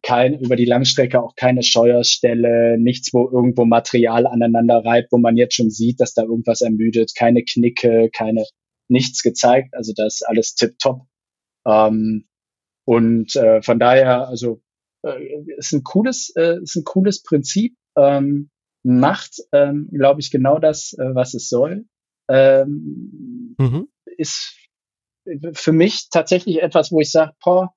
kein, über die Langstrecke auch keine Scheuerstelle, nichts, wo irgendwo Material aneinander reibt, wo man jetzt schon sieht, dass da irgendwas ermüdet, keine Knicke, keine, nichts gezeigt. Also das ist alles tipptopp. Ähm, und äh, von daher, also äh, ist ein cooles, äh, ist ein cooles Prinzip, ähm, macht, ähm, glaube ich, genau das, äh, was es soll. Ähm, mhm. Ist für mich tatsächlich etwas, wo ich sage, boah,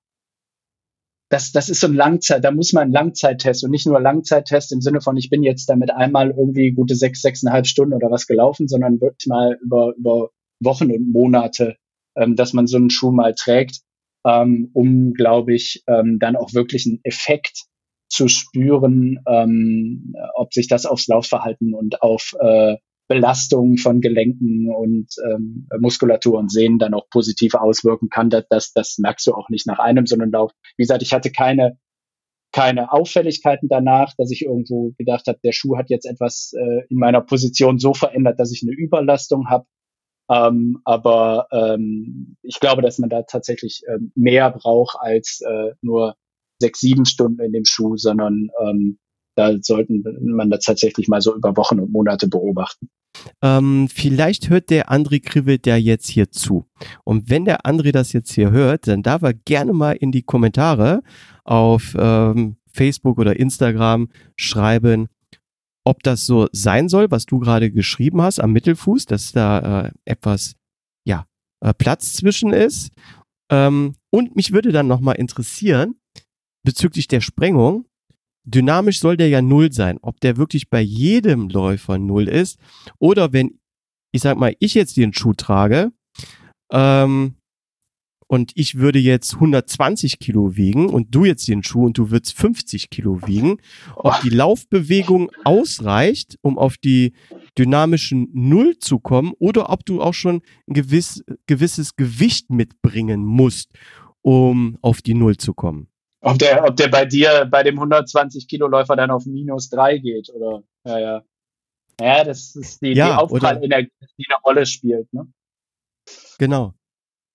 das, das ist so ein Langzeit, da muss man einen Langzeittest und nicht nur Langzeittest im Sinne von, ich bin jetzt damit einmal irgendwie gute sechs, sechseinhalb Stunden oder was gelaufen, sondern wirklich mal über, über Wochen und Monate ähm, dass man so einen Schuh mal trägt, ähm, um, glaube ich, ähm, dann auch wirklich einen Effekt zu spüren, ähm, ob sich das aufs Laufverhalten und auf äh, Belastungen von Gelenken und ähm, Muskulatur und Sehnen dann auch positiv auswirken kann. Das, das, das merkst du auch nicht nach einem, sondern Lauf. Wie gesagt, ich hatte keine keine Auffälligkeiten danach, dass ich irgendwo gedacht habe, der Schuh hat jetzt etwas äh, in meiner Position so verändert, dass ich eine Überlastung habe. Ähm, aber ähm, ich glaube, dass man da tatsächlich ähm, mehr braucht als äh, nur sechs, sieben Stunden in dem Schuh, sondern ähm, da sollten man das tatsächlich mal so über Wochen und Monate beobachten. Ähm, vielleicht hört der André Krivet ja jetzt hier zu. Und wenn der André das jetzt hier hört, dann darf er gerne mal in die Kommentare auf ähm, Facebook oder Instagram schreiben, ob das so sein soll, was du gerade geschrieben hast am Mittelfuß, dass da äh, etwas ja äh, Platz zwischen ist. Ähm, und mich würde dann nochmal interessieren bezüglich der Sprengung. Dynamisch soll der ja null sein. Ob der wirklich bei jedem Läufer null ist oder wenn ich sag mal ich jetzt den Schuh trage, ähm, und ich würde jetzt 120 Kilo wiegen und du jetzt den Schuh und du würdest 50 Kilo wiegen, ob die Laufbewegung ausreicht, um auf die dynamischen Null zu kommen oder ob du auch schon ein gewiss, gewisses Gewicht mitbringen musst, um auf die Null zu kommen. Ob der, ob der bei dir, bei dem 120 Kilo Läufer dann auf minus drei geht oder, ja, ja. Ja, das ist die, ja, die Aufprallenergie, die eine Rolle spielt, ne? Genau.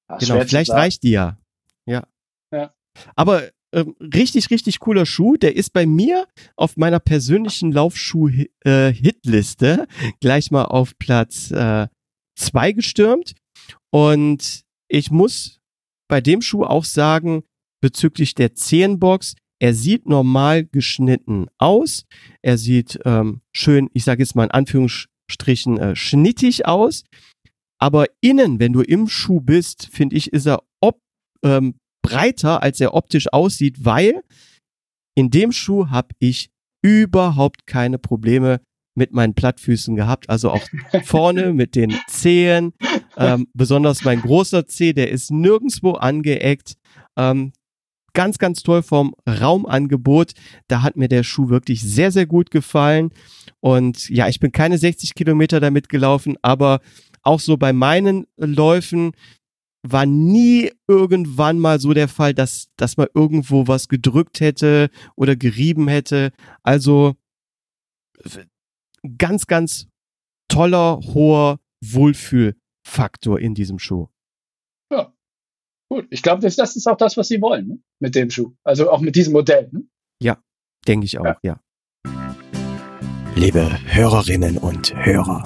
Ja, genau, vielleicht reicht die ja. Ja. ja. Aber ähm, richtig, richtig cooler Schuh. Der ist bei mir auf meiner persönlichen Laufschuh-Hitliste äh, gleich mal auf Platz äh, zwei gestürmt. Und ich muss bei dem Schuh auch sagen, bezüglich der Zehenbox, er sieht normal geschnitten aus. Er sieht ähm, schön, ich sage jetzt mal in Anführungsstrichen, äh, schnittig aus. Aber innen, wenn du im Schuh bist, finde ich, ist er ob, ähm, breiter, als er optisch aussieht, weil in dem Schuh habe ich überhaupt keine Probleme mit meinen Plattfüßen gehabt. Also auch vorne mit den Zehen. Ähm, besonders mein großer Zeh, der ist nirgendwo angeeckt. Ähm, ganz, ganz toll vom Raumangebot. Da hat mir der Schuh wirklich sehr, sehr gut gefallen. Und ja, ich bin keine 60 Kilometer damit gelaufen, aber auch so bei meinen Läufen war nie irgendwann mal so der Fall, dass, dass man irgendwo was gedrückt hätte oder gerieben hätte. Also ganz, ganz toller, hoher Wohlfühlfaktor in diesem Schuh. Ja, gut. Ich glaube, das, das, ist auch das, was sie wollen ne? mit dem Schuh. Also auch mit diesem Modell. Ne? Ja, denke ich auch, ja. ja. Liebe Hörerinnen und Hörer,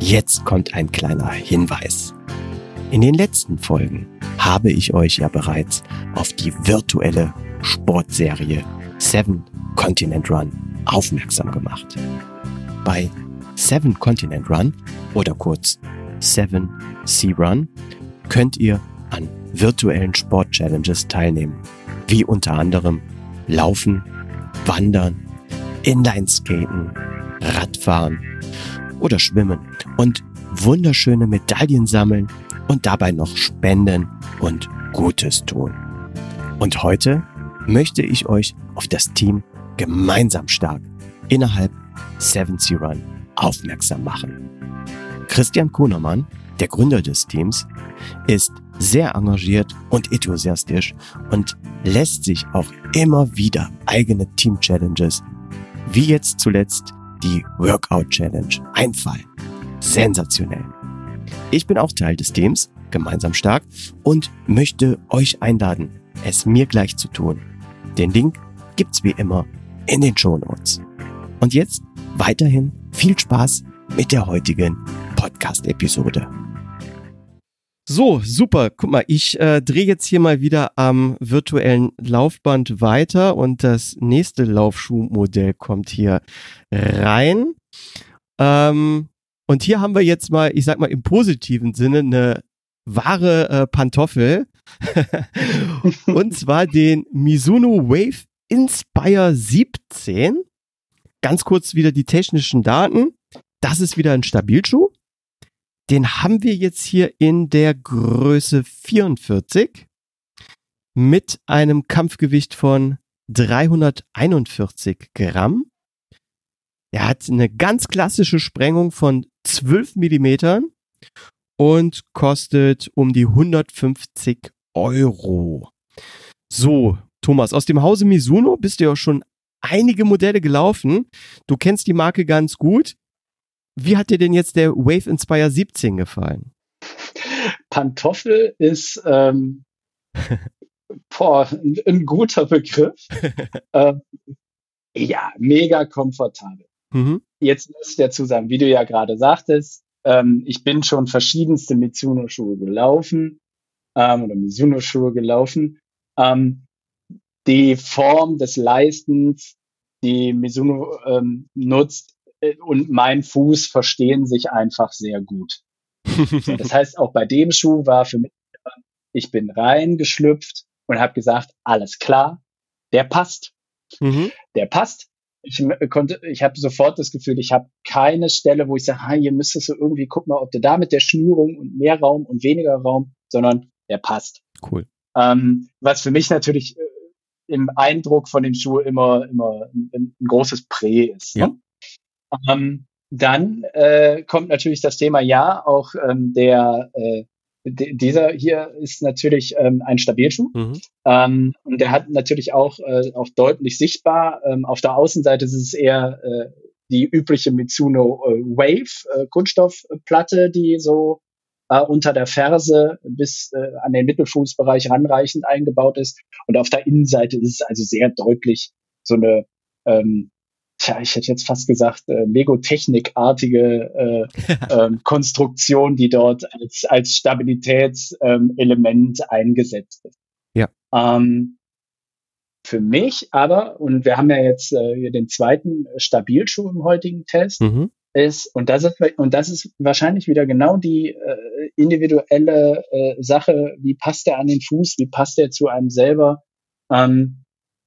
jetzt kommt ein kleiner Hinweis. In den letzten Folgen habe ich euch ja bereits auf die virtuelle Sportserie Seven Continent Run aufmerksam gemacht. Bei Seven Continent Run oder kurz Seven Sea Run könnt ihr an virtuellen Sport-Challenges teilnehmen, wie unter anderem Laufen, Wandern, Inlineskaten, Radfahren oder Schwimmen und wunderschöne Medaillen sammeln und dabei noch spenden und Gutes tun. Und heute möchte ich euch auf das Team gemeinsam stark innerhalb 7C Run aufmerksam machen. Christian Kuhnermann, der Gründer des Teams, ist sehr engagiert und enthusiastisch und lässt sich auch immer wieder eigene Team-Challenges, wie jetzt zuletzt die Workout Challenge, einfallen. Sensationell. Ich bin auch Teil des Teams, gemeinsam stark, und möchte euch einladen, es mir gleich zu tun. Den Link gibt's wie immer in den Show Notes. Und jetzt weiterhin viel Spaß mit der heutigen Podcast-Episode. So, super. Guck mal, ich äh, drehe jetzt hier mal wieder am virtuellen Laufband weiter und das nächste Laufschuhmodell kommt hier rein. Ähm, und hier haben wir jetzt mal, ich sag mal im positiven Sinne, eine wahre äh, Pantoffel. und zwar den Mizuno Wave Inspire 17. Ganz kurz wieder die technischen Daten. Das ist wieder ein Stabilschuh. Den haben wir jetzt hier in der Größe 44 mit einem Kampfgewicht von 341 Gramm. Er hat eine ganz klassische Sprengung von 12 Millimetern und kostet um die 150 Euro. So, Thomas, aus dem Hause Mizuno bist du ja schon einige Modelle gelaufen. Du kennst die Marke ganz gut. Wie hat dir denn jetzt der Wave Inspire 17 gefallen? Pantoffel ist ähm, boah, ein, ein, guter Begriff. ähm, ja, mega komfortabel. Mhm. Jetzt muss ich dazu sagen, wie du ja gerade sagtest, ähm, ich bin schon verschiedenste Mizuno-Schuhe gelaufen ähm, oder Mizuno-Schuhe gelaufen. Ähm, die Form des Leistens, die Mizuno ähm, nutzt und mein Fuß verstehen sich einfach sehr gut. das heißt, auch bei dem Schuh war für mich, ich bin reingeschlüpft und habe gesagt, alles klar, der passt. Mhm. Der passt ich konnte, ich habe sofort das Gefühl, ich habe keine Stelle, wo ich sage, ah, hier müsstest du irgendwie gucken, ob du da mit der Schnürung und mehr Raum und weniger Raum, sondern der passt. Cool. Ähm, was für mich natürlich äh, im Eindruck von dem Schuh immer, immer ein, ein großes Prä ist. Ja. Ne? Ähm, dann äh, kommt natürlich das Thema, ja, auch ähm, der äh, dieser hier ist natürlich ähm, ein Stabilschuh mhm. ähm, und der hat natürlich auch, äh, auch deutlich sichtbar. Ähm, auf der Außenseite ist es eher äh, die übliche Mitsuno äh, Wave äh, Kunststoffplatte, die so äh, unter der Ferse bis äh, an den Mittelfußbereich ranreichend eingebaut ist. Und auf der Innenseite ist es also sehr deutlich so eine, ähm, tja, ich hätte jetzt fast gesagt, äh, Lego-Technik-artige äh, ähm, Konstruktion, die dort als, als Stabilitätselement ähm, eingesetzt ist. Ja. Ähm, für mich aber, und wir haben ja jetzt äh, hier den zweiten Stabilschuh im heutigen Test, mhm. ist, und das ist, und das ist wahrscheinlich wieder genau die äh, individuelle äh, Sache, wie passt der an den Fuß, wie passt der zu einem selber. Ähm,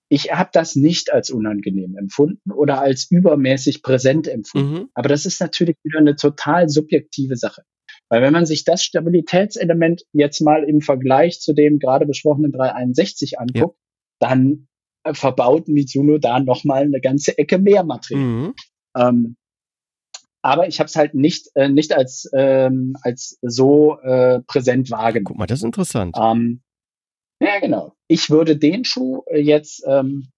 ich habe das nicht als unangenehm empfunden oder als übermäßig präsent empfunden. Mhm. Aber das ist natürlich wieder eine total subjektive Sache. Weil wenn man sich das Stabilitätselement jetzt mal im Vergleich zu dem gerade besprochenen 361 anguckt, ja. dann äh, verbaut Mizuno da nochmal eine ganze Ecke mehr Material. Mhm. Ähm, aber ich habe es halt nicht äh, nicht als ähm, als so äh, präsent wahrgenommen. Guck mal, das ist interessant. Ähm, ja, genau. Ich würde den Schuh äh, jetzt ähm,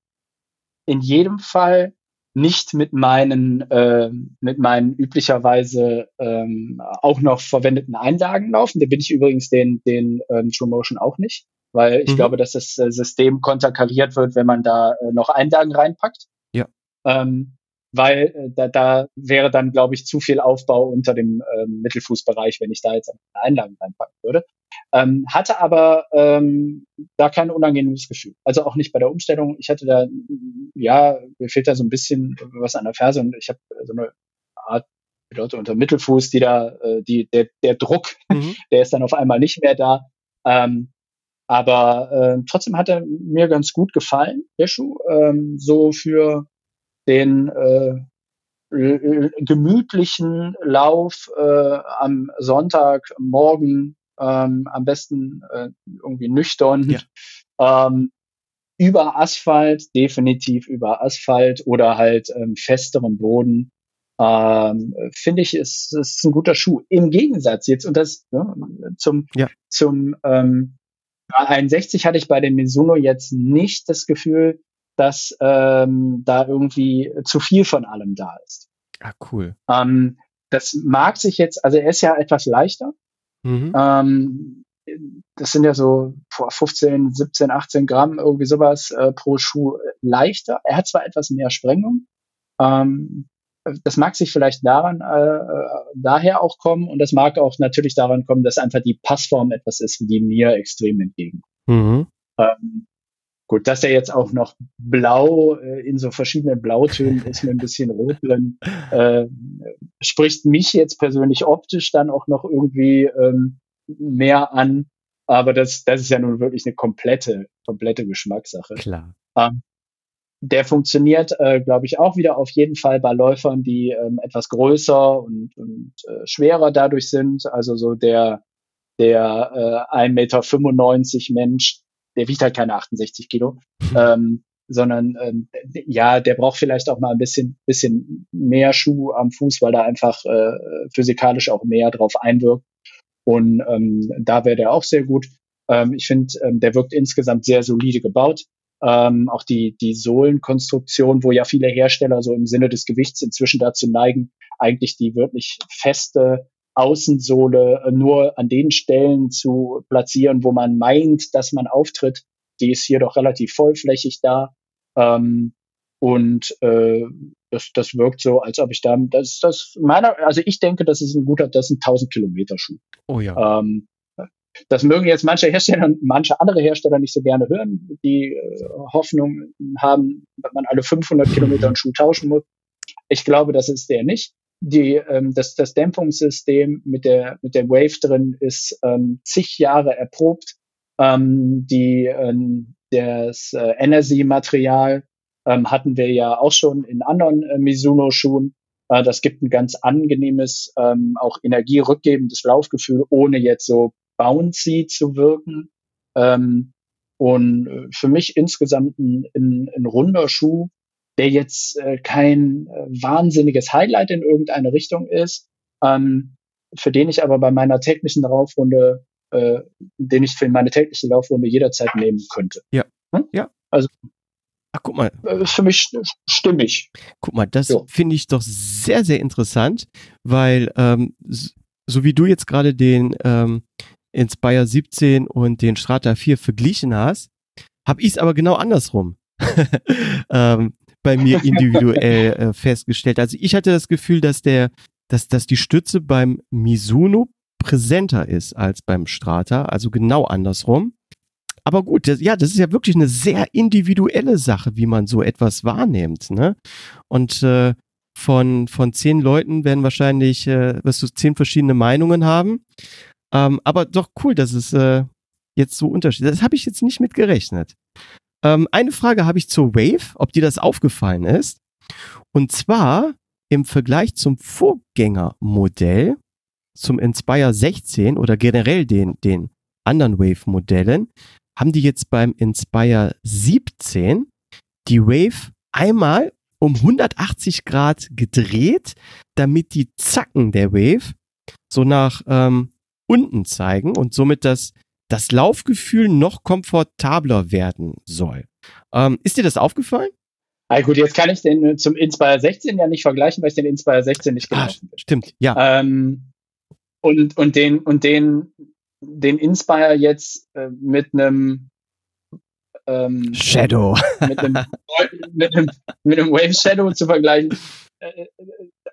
in jedem Fall nicht mit meinen äh, mit meinen üblicherweise ähm, auch noch verwendeten Einlagen laufen. Da bin ich übrigens den den ähm, True Motion auch nicht, weil ich mhm. glaube, dass das äh, System konterkariert wird, wenn man da äh, noch Einlagen reinpackt. Ja. Ähm, weil äh, da, da wäre dann, glaube ich, zu viel Aufbau unter dem ähm, Mittelfußbereich, wenn ich da jetzt Einlagen reinpacken würde. Ähm, hatte aber ähm, da kein unangenehmes Gefühl. Also auch nicht bei der Umstellung. Ich hatte da, ja, mir fehlt da so ein bisschen was an der Ferse und ich habe so eine Art Leute unter Mittelfuß, die da, äh, die, der, der Druck, mhm. der ist dann auf einmal nicht mehr da. Ähm, aber äh, trotzdem hat er mir ganz gut gefallen, der Schuh. Ähm, so für den äh, gemütlichen Lauf äh, am Sonntagmorgen, ähm, am besten äh, irgendwie nüchtern, ja. ähm, über Asphalt, definitiv über Asphalt oder halt ähm, festeren Boden. Ähm, finde ich, ist, ist ein guter Schuh. Im Gegensatz jetzt, und das ne, zum, ja. zum ähm, 61 hatte ich bei den Mizuno jetzt nicht das Gefühl, dass ähm, da irgendwie zu viel von allem da ist. Ah, cool. Ähm, das mag sich jetzt, also er ist ja etwas leichter. Mhm. Ähm, das sind ja so 15, 17, 18 Gramm, irgendwie sowas äh, pro Schuh leichter. Er hat zwar etwas mehr Sprengung. Ähm, das mag sich vielleicht daran äh, äh, daher auch kommen und das mag auch natürlich daran kommen, dass einfach die Passform etwas ist, die mir extrem entgegenkommt. Mhm. Ähm, Gut, dass er jetzt auch noch blau äh, in so verschiedenen Blautönen ist mit ein bisschen Rot drin, äh, spricht mich jetzt persönlich optisch dann auch noch irgendwie ähm, mehr an. Aber das, das ist ja nun wirklich eine komplette, komplette Geschmackssache. Klar. Ähm, der funktioniert, äh, glaube ich, auch wieder auf jeden Fall bei Läufern, die ähm, etwas größer und, und äh, schwerer dadurch sind. Also so der, der äh, 1,95 Meter Mensch, der wiegt halt keine 68 Kilo, ähm, sondern ähm, ja, der braucht vielleicht auch mal ein bisschen, bisschen mehr Schuh am Fuß, weil da einfach äh, physikalisch auch mehr drauf einwirkt. Und ähm, da wäre der auch sehr gut. Ähm, ich finde, ähm, der wirkt insgesamt sehr solide gebaut. Ähm, auch die, die Sohlenkonstruktion, wo ja viele Hersteller so im Sinne des Gewichts inzwischen dazu neigen, eigentlich die wirklich feste Außensohle äh, nur an den Stellen zu platzieren, wo man meint, dass man auftritt. Die ist hier doch relativ vollflächig da. Ähm, und äh, das, das wirkt so, als ob ich da, das, das meiner, also ich denke, das ist ein guter, das ist ein 1000 Kilometer Schuh. Oh ja. Ähm, das mögen jetzt manche Hersteller, manche andere Hersteller nicht so gerne hören, die äh, Hoffnung haben, dass man alle 500 Kilometer einen Schuh tauschen muss. Ich glaube, das ist der nicht die, ähm, das, das Dämpfungssystem mit der, mit der Wave drin ist ähm, zig Jahre erprobt. Ähm, die, ähm, das äh, Energy-Material ähm, hatten wir ja auch schon in anderen äh, Mizuno-Schuhen. Äh, das gibt ein ganz angenehmes, ähm, auch energierückgebendes Laufgefühl, ohne jetzt so bouncy zu wirken. Ähm, und äh, für mich insgesamt ein, ein, ein runder Schuh, der jetzt äh, kein äh, wahnsinniges Highlight in irgendeine Richtung ist, ähm, für den ich aber bei meiner täglichen Laufrunde, äh, den ich für meine tägliche Laufrunde jederzeit nehmen könnte. Ja. Hm? Ja. Also Ach, guck mal. Äh, für mich stimmig. Guck mal, das so. finde ich doch sehr, sehr interessant, weil ähm, so wie du jetzt gerade den ähm, Inspire 17 und den Strata 4 verglichen hast, habe ich es aber genau andersrum ähm, bei mir individuell äh, festgestellt. Also ich hatte das Gefühl, dass der, dass, dass die Stütze beim Mizuno präsenter ist als beim Strata, also genau andersrum. Aber gut, das, ja, das ist ja wirklich eine sehr individuelle Sache, wie man so etwas wahrnimmt. Ne? Und äh, von, von zehn Leuten werden wahrscheinlich, äh, wirst du zehn verschiedene Meinungen haben. Ähm, aber doch cool, dass es äh, jetzt so unterschiedlich ist. Das habe ich jetzt nicht mit gerechnet. Ähm, eine Frage habe ich zur Wave, ob dir das aufgefallen ist. Und zwar im Vergleich zum Vorgängermodell, zum Inspire 16 oder generell den, den anderen Wave-Modellen, haben die jetzt beim Inspire 17 die Wave einmal um 180 Grad gedreht, damit die Zacken der Wave so nach ähm, unten zeigen und somit das, das Laufgefühl noch komfortabler werden soll. Ähm, ist dir das aufgefallen? Ah, gut, jetzt kann ich den zum Inspire 16 ja nicht vergleichen, weil ich den Inspire 16 nicht ah, gelaufen bin. Stimmt, ja. Ähm, und, und den, und den, den Inspire jetzt äh, mit einem ähm, Shadow. Mit einem, mit, einem, mit einem Wave Shadow zu vergleichen. Äh,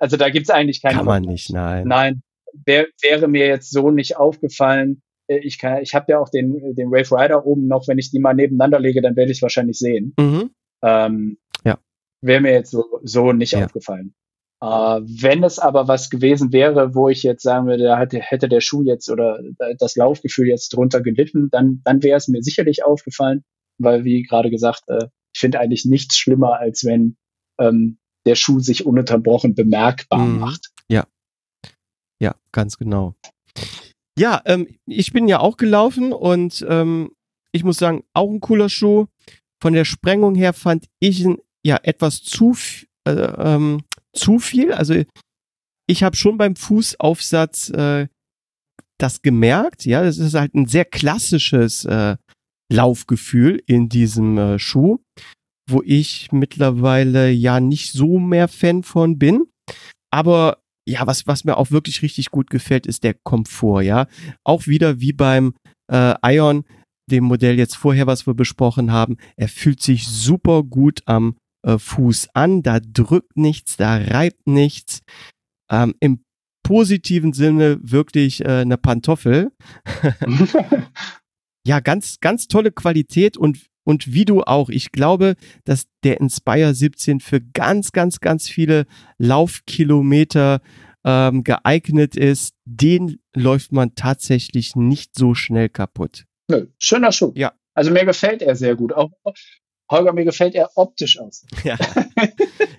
also da gibt es eigentlich keine. Kann man nicht, nein. Nein, wär, wäre mir jetzt so nicht aufgefallen. Äh, ich, kann, ich habe ja auch den, den Wave Rider oben noch, wenn ich die mal nebeneinander lege, dann werde ich es wahrscheinlich sehen. Mhm. Ähm, ja. Wäre mir jetzt so, so nicht ja. aufgefallen. Äh, wenn es aber was gewesen wäre, wo ich jetzt sagen würde, da hätte, hätte der Schuh jetzt oder das Laufgefühl jetzt drunter gelitten, dann, dann wäre es mir sicherlich aufgefallen, weil wie gerade gesagt, äh, ich finde eigentlich nichts schlimmer, als wenn ähm, der Schuh sich ununterbrochen bemerkbar mhm. macht. Ja, ja, ganz genau. Ja, ähm, ich bin ja auch gelaufen und ähm, ich muss sagen, auch ein cooler Schuh. Von der Sprengung her fand ich ihn ja etwas zu, äh, ähm, zu viel. Also ich habe schon beim Fußaufsatz äh, das gemerkt. Ja, das ist halt ein sehr klassisches äh, Laufgefühl in diesem äh, Schuh, wo ich mittlerweile ja nicht so mehr Fan von bin. Aber ja, was, was mir auch wirklich richtig gut gefällt, ist der Komfort, ja. Auch wieder wie beim äh, Ion, dem Modell jetzt vorher, was wir besprochen haben. Er fühlt sich super gut am äh, Fuß an, da drückt nichts, da reibt nichts. Ähm, Im positiven Sinne wirklich äh, eine Pantoffel. ja, ganz, ganz tolle Qualität und, und wie du auch. Ich glaube, dass der Inspire 17 für ganz, ganz, ganz viele Laufkilometer ähm, geeignet ist. Den läuft man tatsächlich nicht so schnell kaputt. Nö, schöner Schuh. Ja. Also mir gefällt er sehr gut. Auch, Holger, mir gefällt er optisch aus. Ja,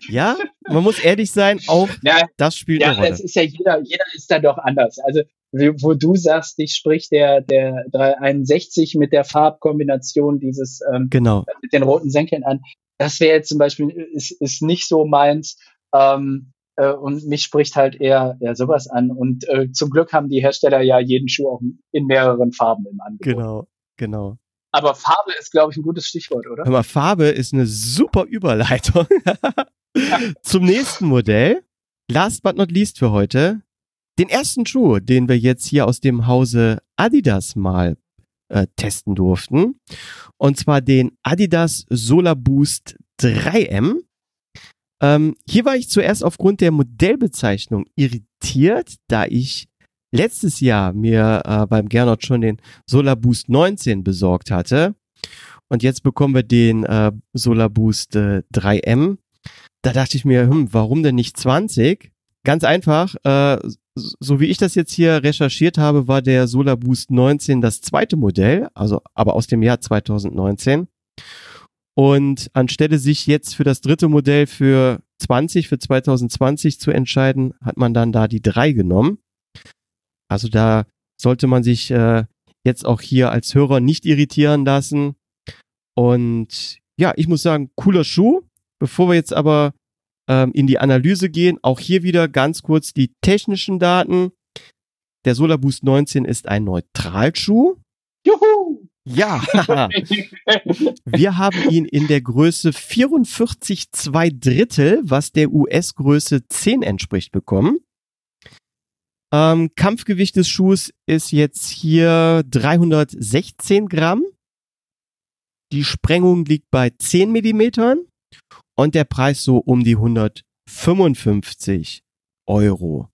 ja man muss ehrlich sein, auch ja, das spielt ja, eine Rolle. Ja, es ist ja jeder, jeder ist da doch anders. Also wo du sagst, dich spricht der, der 361 mit der Farbkombination dieses ähm, genau. mit den roten Senkeln an. Das wäre jetzt zum Beispiel, ist, ist nicht so meins. Ähm, äh, und mich spricht halt eher, eher sowas an. Und äh, zum Glück haben die Hersteller ja jeden Schuh auch in mehreren Farben im Angebot. Genau, genau. Aber Farbe ist, glaube ich, ein gutes Stichwort, oder? Aber Farbe ist eine super Überleitung zum nächsten Modell. Last but not least für heute, den ersten Schuh, den wir jetzt hier aus dem Hause Adidas mal äh, testen durften. Und zwar den Adidas Solar Boost 3M. Ähm, hier war ich zuerst aufgrund der Modellbezeichnung irritiert, da ich letztes Jahr mir äh, beim Gernot schon den Solar Boost 19 besorgt hatte. Und jetzt bekommen wir den äh, Solar Boost äh, 3M. Da dachte ich mir, hm, warum denn nicht 20? Ganz einfach, äh, so wie ich das jetzt hier recherchiert habe, war der Solar Boost 19 das zweite Modell, also aber aus dem Jahr 2019. Und anstelle sich jetzt für das dritte Modell für 20, für 2020 zu entscheiden, hat man dann da die drei genommen. Also da sollte man sich äh, jetzt auch hier als Hörer nicht irritieren lassen. Und ja, ich muss sagen, cooler Schuh. Bevor wir jetzt aber ähm, in die Analyse gehen. Auch hier wieder ganz kurz die technischen Daten. Der Solar Boost 19 ist ein Neutralschuh. Juhu! Ja, wir haben ihn in der Größe 44 2 Drittel, was der US-Größe 10 entspricht, bekommen. Ähm, Kampfgewicht des Schuhs ist jetzt hier 316 Gramm. Die Sprengung liegt bei 10 Millimetern und der Preis so um die 155 Euro.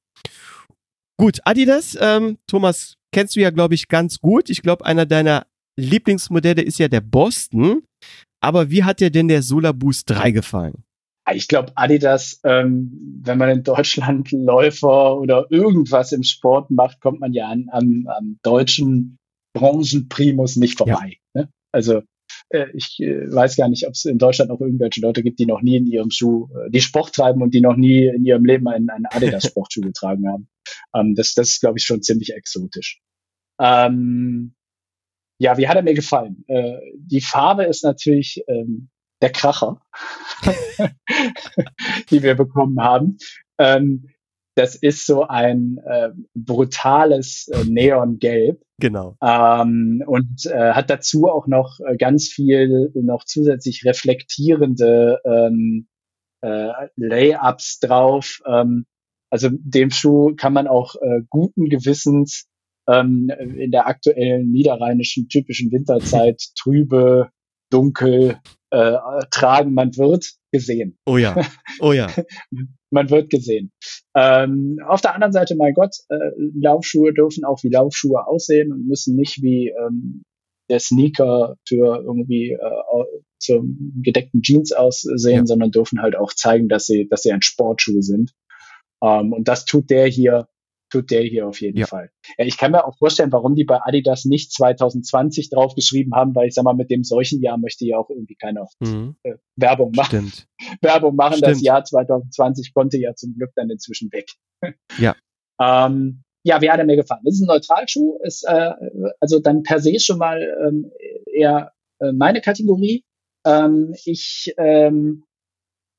Gut, Adidas, ähm, Thomas, kennst du ja, glaube ich, ganz gut. Ich glaube, einer deiner Lieblingsmodelle ist ja der Boston. Aber wie hat dir denn der Solar Boost 3 gefallen? Ich glaube, Adidas, ähm, wenn man in Deutschland Läufer oder irgendwas im Sport macht, kommt man ja an, am, am deutschen Branchenprimus nicht vorbei. Ja. Ne? Also äh, ich äh, weiß gar nicht, ob es in Deutschland auch irgendwelche Leute gibt, die noch nie in ihrem Schuh, äh, die Sport treiben und die noch nie in ihrem Leben einen, einen Adidas-Sportschuh getragen haben. Ähm, das, das ist, glaube ich, schon ziemlich exotisch. Ähm, ja, wie hat er mir gefallen? Äh, die Farbe ist natürlich ähm, der Kracher, die wir bekommen haben. Ähm, das ist so ein äh, brutales äh, Neongelb. Genau. Ähm, und äh, hat dazu auch noch äh, ganz viel noch zusätzlich reflektierende ähm, äh, Layups drauf. Ähm, also dem Schuh kann man auch äh, guten Gewissens ähm, in der aktuellen niederrheinischen typischen Winterzeit trübe, dunkel äh, tragen. Man wird gesehen. Oh ja, oh ja. man wird gesehen. Ähm, auf der anderen Seite, mein Gott, äh, Laufschuhe dürfen auch wie Laufschuhe aussehen und müssen nicht wie ähm, der Sneaker für irgendwie äh, zum gedeckten Jeans aussehen, ja. sondern dürfen halt auch zeigen, dass sie, dass sie ein Sportschuh sind. Ähm, und das tut der hier tut der hier auf jeden ja. Fall. Ja, ich kann mir auch vorstellen, warum die bei Adidas nicht 2020 draufgeschrieben haben, weil ich sag mal, mit dem solchen Jahr möchte ja auch irgendwie keine mhm. äh, Werbung machen. Stimmt. Werbung machen. Stimmt. Das Jahr 2020 konnte ja zum Glück dann inzwischen weg. Ja. ähm, ja, wie hat er mir gefallen? Das ist ein Neutralschuh, ist äh, also dann per se schon mal ähm, eher äh, meine Kategorie. Ähm, ich ähm,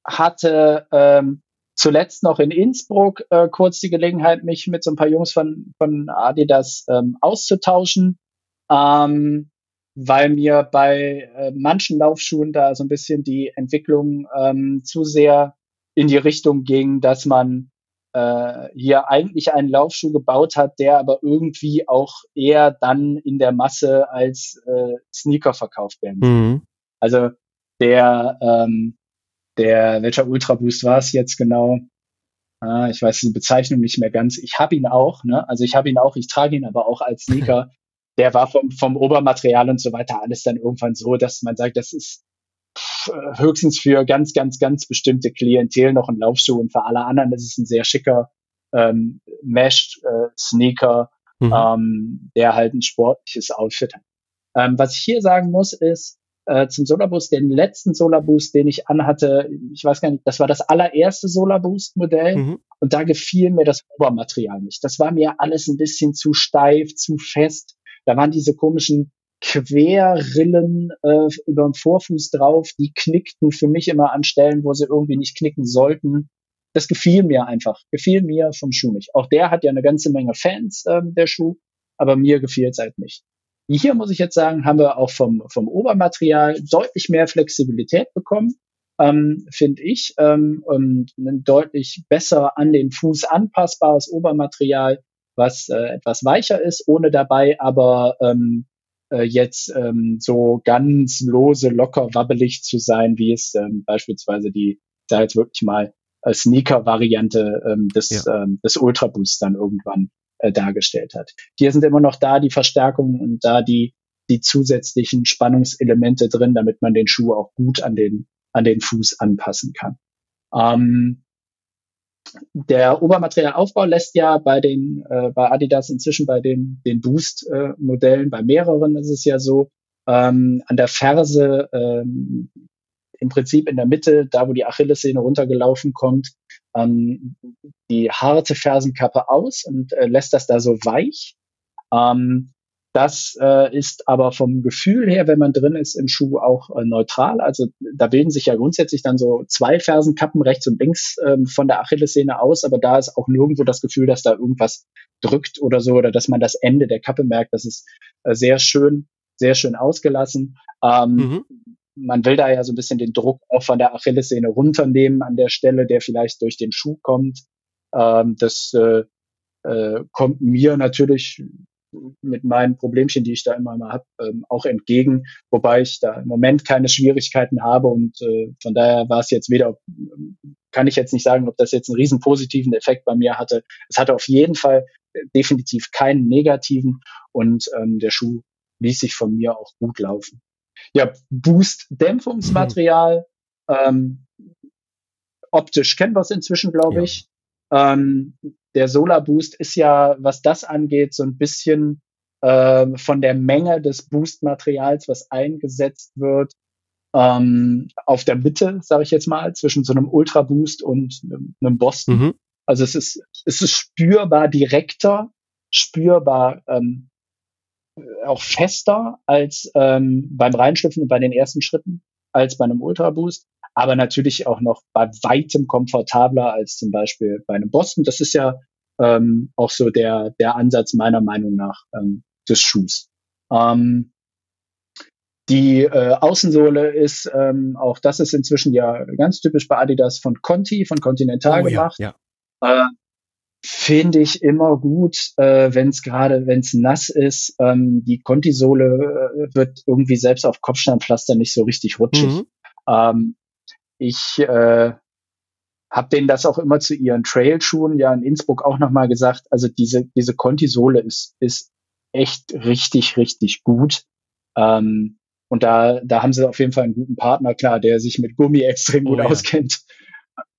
hatte ähm, zuletzt noch in Innsbruck äh, kurz die Gelegenheit, mich mit so ein paar Jungs von, von Adidas ähm, auszutauschen, ähm, weil mir bei äh, manchen Laufschuhen da so ein bisschen die Entwicklung ähm, zu sehr in die Richtung ging, dass man äh, hier eigentlich einen Laufschuh gebaut hat, der aber irgendwie auch eher dann in der Masse als äh, Sneaker verkauft werden. Mhm. Also der ähm, der, welcher Ultra Boost war es jetzt genau? Ah, ich weiß die Bezeichnung nicht mehr ganz. Ich habe ihn auch, ne? Also ich habe ihn auch, ich trage ihn aber auch als Sneaker. Der war vom, vom Obermaterial und so weiter alles dann irgendwann so, dass man sagt, das ist höchstens für ganz, ganz, ganz bestimmte Klientel noch ein Laufschuh und für alle anderen das ist ein sehr schicker ähm, Mesh-Sneaker, äh, mhm. ähm, der halt ein sportliches Outfit hat. Ähm, was ich hier sagen muss, ist, äh, zum Solarboost, den letzten Solarboost, den ich anhatte, ich weiß gar nicht, das war das allererste Solarboost-Modell mhm. und da gefiel mir das Obermaterial nicht. Das war mir alles ein bisschen zu steif, zu fest. Da waren diese komischen Querrillen äh, über dem Vorfuß drauf, die knickten für mich immer an Stellen, wo sie irgendwie nicht knicken sollten. Das gefiel mir einfach, gefiel mir vom Schuh nicht. Auch der hat ja eine ganze Menge Fans, äh, der Schuh, aber mir gefiel es halt nicht. Hier muss ich jetzt sagen, haben wir auch vom, vom Obermaterial deutlich mehr Flexibilität bekommen, ähm, finde ich. Ähm, und ein deutlich besser an den Fuß anpassbares Obermaterial, was äh, etwas weicher ist, ohne dabei aber ähm, äh, jetzt ähm, so ganz lose, locker, wabbelig zu sein, wie es ähm, beispielsweise die, da jetzt wirklich mal äh, Sneaker-Variante ähm, des, ja. ähm, des Ultra Boost dann irgendwann äh, dargestellt hat. Hier sind immer noch da die Verstärkungen und da die, die zusätzlichen Spannungselemente drin, damit man den Schuh auch gut an den, an den Fuß anpassen kann. Ähm, der Obermaterialaufbau lässt ja bei den äh, bei Adidas inzwischen bei den den Boost äh, Modellen bei mehreren ist es ja so ähm, an der Ferse ähm, im Prinzip in der Mitte da wo die Achillessehne runtergelaufen kommt ähm, die harte Fersenkappe aus und äh, lässt das da so weich. Ähm, das äh, ist aber vom Gefühl her, wenn man drin ist im Schuh, auch äh, neutral. Also da bilden sich ja grundsätzlich dann so zwei Fersenkappen rechts und links ähm, von der Achillessehne aus, aber da ist auch nirgendwo das Gefühl, dass da irgendwas drückt oder so oder dass man das Ende der Kappe merkt. Das ist äh, sehr schön, sehr schön ausgelassen. Ähm, mhm man will da ja so ein bisschen den Druck auch von der Achillessehne runternehmen an der Stelle, der vielleicht durch den Schuh kommt. Ähm, das äh, äh, kommt mir natürlich mit meinen Problemchen, die ich da immer mal habe, ähm, auch entgegen, wobei ich da im Moment keine Schwierigkeiten habe und äh, von daher war es jetzt weder, kann ich jetzt nicht sagen, ob das jetzt einen riesen positiven Effekt bei mir hatte. Es hatte auf jeden Fall definitiv keinen negativen und ähm, der Schuh ließ sich von mir auch gut laufen. Ja, Boost-Dämpfungsmaterial, ähm, optisch kennen wir es inzwischen, glaube ja. ich. Ähm, der Solar Boost ist ja, was das angeht, so ein bisschen äh, von der Menge des Boost-Materials, was eingesetzt wird, ähm, auf der Mitte, sage ich jetzt mal, zwischen so einem Ultra Boost und einem, einem Boston. Mhm. Also es ist, es ist spürbar direkter, spürbar ähm, auch fester als ähm, beim Reinschlüpfen und bei den ersten Schritten als bei einem Ultra Boost aber natürlich auch noch bei weitem komfortabler als zum Beispiel bei einem Boston. Das ist ja ähm, auch so der, der Ansatz meiner Meinung nach ähm, des Schuhs. Ähm, die äh, Außensohle ist, ähm, auch das ist inzwischen ja ganz typisch bei Adidas von Conti, von Continental oh, gemacht. Ja, ja. Äh, Finde ich immer gut, äh, wenn es gerade, wenn es nass ist. Ähm, die Conti-Sohle äh, wird irgendwie selbst auf Kopfsteinpflaster nicht so richtig rutschig. Mhm. Ähm, ich äh, habe denen das auch immer zu ihren Trailschuhen ja in Innsbruck auch nochmal gesagt. Also diese, diese Conti-Sohle ist, ist echt richtig, richtig gut. Ähm, und da, da haben sie auf jeden Fall einen guten Partner, klar, der sich mit Gummi extrem gut oh, ja. auskennt.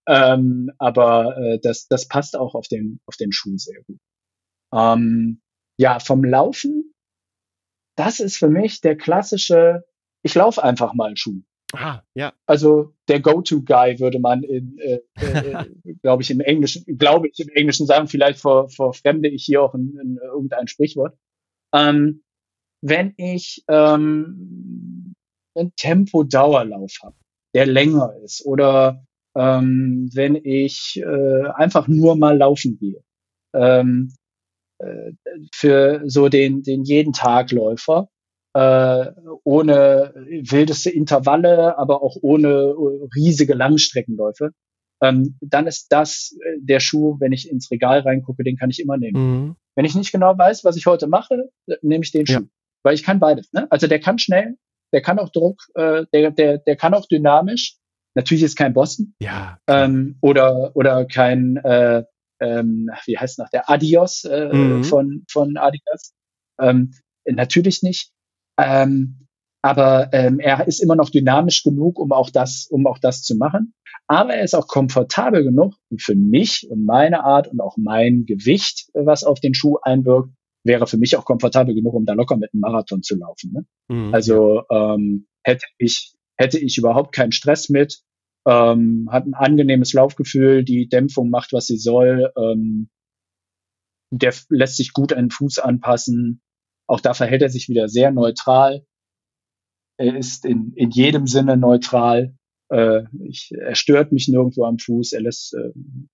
Ähm, aber äh, das, das passt auch auf den, auf den Schuh sehr gut. Ähm, ja, vom Laufen, das ist für mich der klassische, ich laufe einfach mal Schuh. Ah, ja. Also der Go-To-Guy würde man in, äh, äh, glaube ich, im Englischen, glaube ich, im Englischen sagen, vielleicht vor, vor Fremde ich hier auch in, in irgendein Sprichwort. Ähm, wenn ich ähm, einen Tempo-Dauerlauf habe, der länger ist, oder ähm, wenn ich äh, einfach nur mal laufen gehe, ähm, äh, für so den, den jeden Tag Läufer, äh, ohne wildeste Intervalle, aber auch ohne riesige Langstreckenläufe, ähm, dann ist das äh, der Schuh, wenn ich ins Regal reingucke, den kann ich immer nehmen. Mhm. Wenn ich nicht genau weiß, was ich heute mache, nehme ich den Schuh. Ja. Weil ich kann beides. Ne? Also der kann schnell, der kann auch Druck, äh, der, der, der kann auch dynamisch. Natürlich ist kein Boston. Ja. Ähm, oder, oder kein, äh, ähm, wie heißt noch, der Adios äh, mhm. von, von Adidas. Ähm, natürlich nicht. Ähm, aber ähm, er ist immer noch dynamisch genug, um auch das, um auch das zu machen. Aber er ist auch komfortabel genug für mich und meine Art und auch mein Gewicht, was auf den Schuh einwirkt, wäre für mich auch komfortabel genug, um da locker mit einem Marathon zu laufen. Ne? Mhm, also ähm, hätte ich hätte ich überhaupt keinen Stress mit, ähm, hat ein angenehmes Laufgefühl, die Dämpfung macht, was sie soll, ähm, der lässt sich gut an den Fuß anpassen, auch da verhält er sich wieder sehr neutral. Er ist in, in jedem Sinne neutral. Äh, ich, er stört mich nirgendwo am Fuß. Er lässt, äh,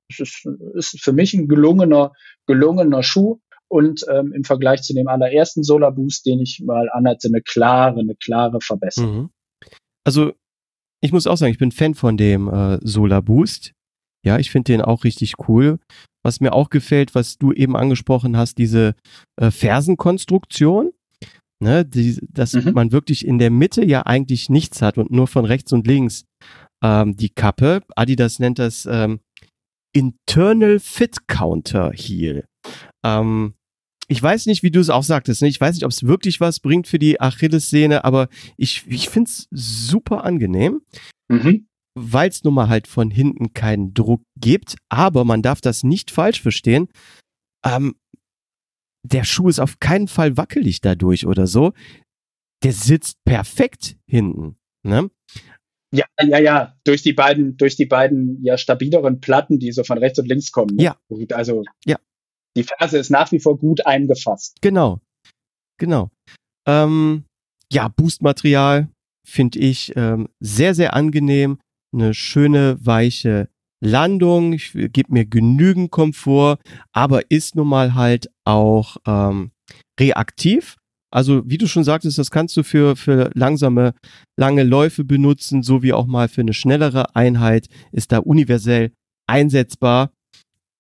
es ist, ist für mich ein gelungener, gelungener Schuh und ähm, im Vergleich zu dem allerersten Solar Boost, den ich mal anhatte, eine klare, eine klare Verbesserung. Mhm. Also ich muss auch sagen, ich bin Fan von dem äh, Solar Boost. Ja, ich finde den auch richtig cool. Was mir auch gefällt, was du eben angesprochen hast, diese äh, Fersenkonstruktion, ne, die, dass mhm. man wirklich in der Mitte ja eigentlich nichts hat und nur von rechts und links ähm, die Kappe. Adidas nennt das ähm, Internal Fit Counter Heel. Ähm, ich weiß nicht, wie du es auch sagtest. Ne? Ich weiß nicht, ob es wirklich was bringt für die Achillessehne, aber ich, ich finde es super angenehm. Mhm weil es nun mal halt von hinten keinen Druck gibt. Aber man darf das nicht falsch verstehen. Ähm, der Schuh ist auf keinen Fall wackelig dadurch oder so. Der sitzt perfekt hinten. Ne? Ja, ja, ja, durch die beiden, durch die beiden ja stabileren Platten, die so von rechts und links kommen. Ne? Ja. Also ja. Die Ferse ist nach wie vor gut eingefasst. Genau, genau. Ähm, ja, Boostmaterial finde ich ähm, sehr, sehr angenehm eine schöne, weiche Landung, ich gebe mir genügend Komfort, aber ist nun mal halt auch ähm, reaktiv. Also wie du schon sagtest, das kannst du für, für langsame, lange Läufe benutzen, sowie auch mal für eine schnellere Einheit ist da universell einsetzbar.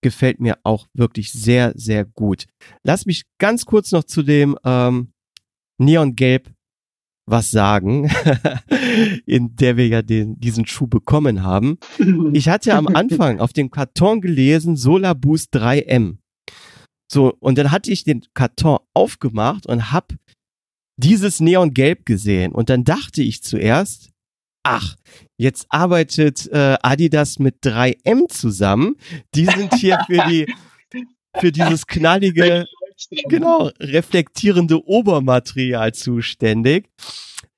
Gefällt mir auch wirklich sehr, sehr gut. Lass mich ganz kurz noch zu dem ähm, Neongelb was sagen, in der wir ja den, diesen Schuh bekommen haben. Ich hatte am Anfang auf dem Karton gelesen Solar Boost 3M. So, und dann hatte ich den Karton aufgemacht und hab dieses Neongelb gesehen. Und dann dachte ich zuerst, ach, jetzt arbeitet äh, Adidas mit 3M zusammen. Die sind hier für die für dieses knallige, genau, reflektierende Obermaterial zuständig.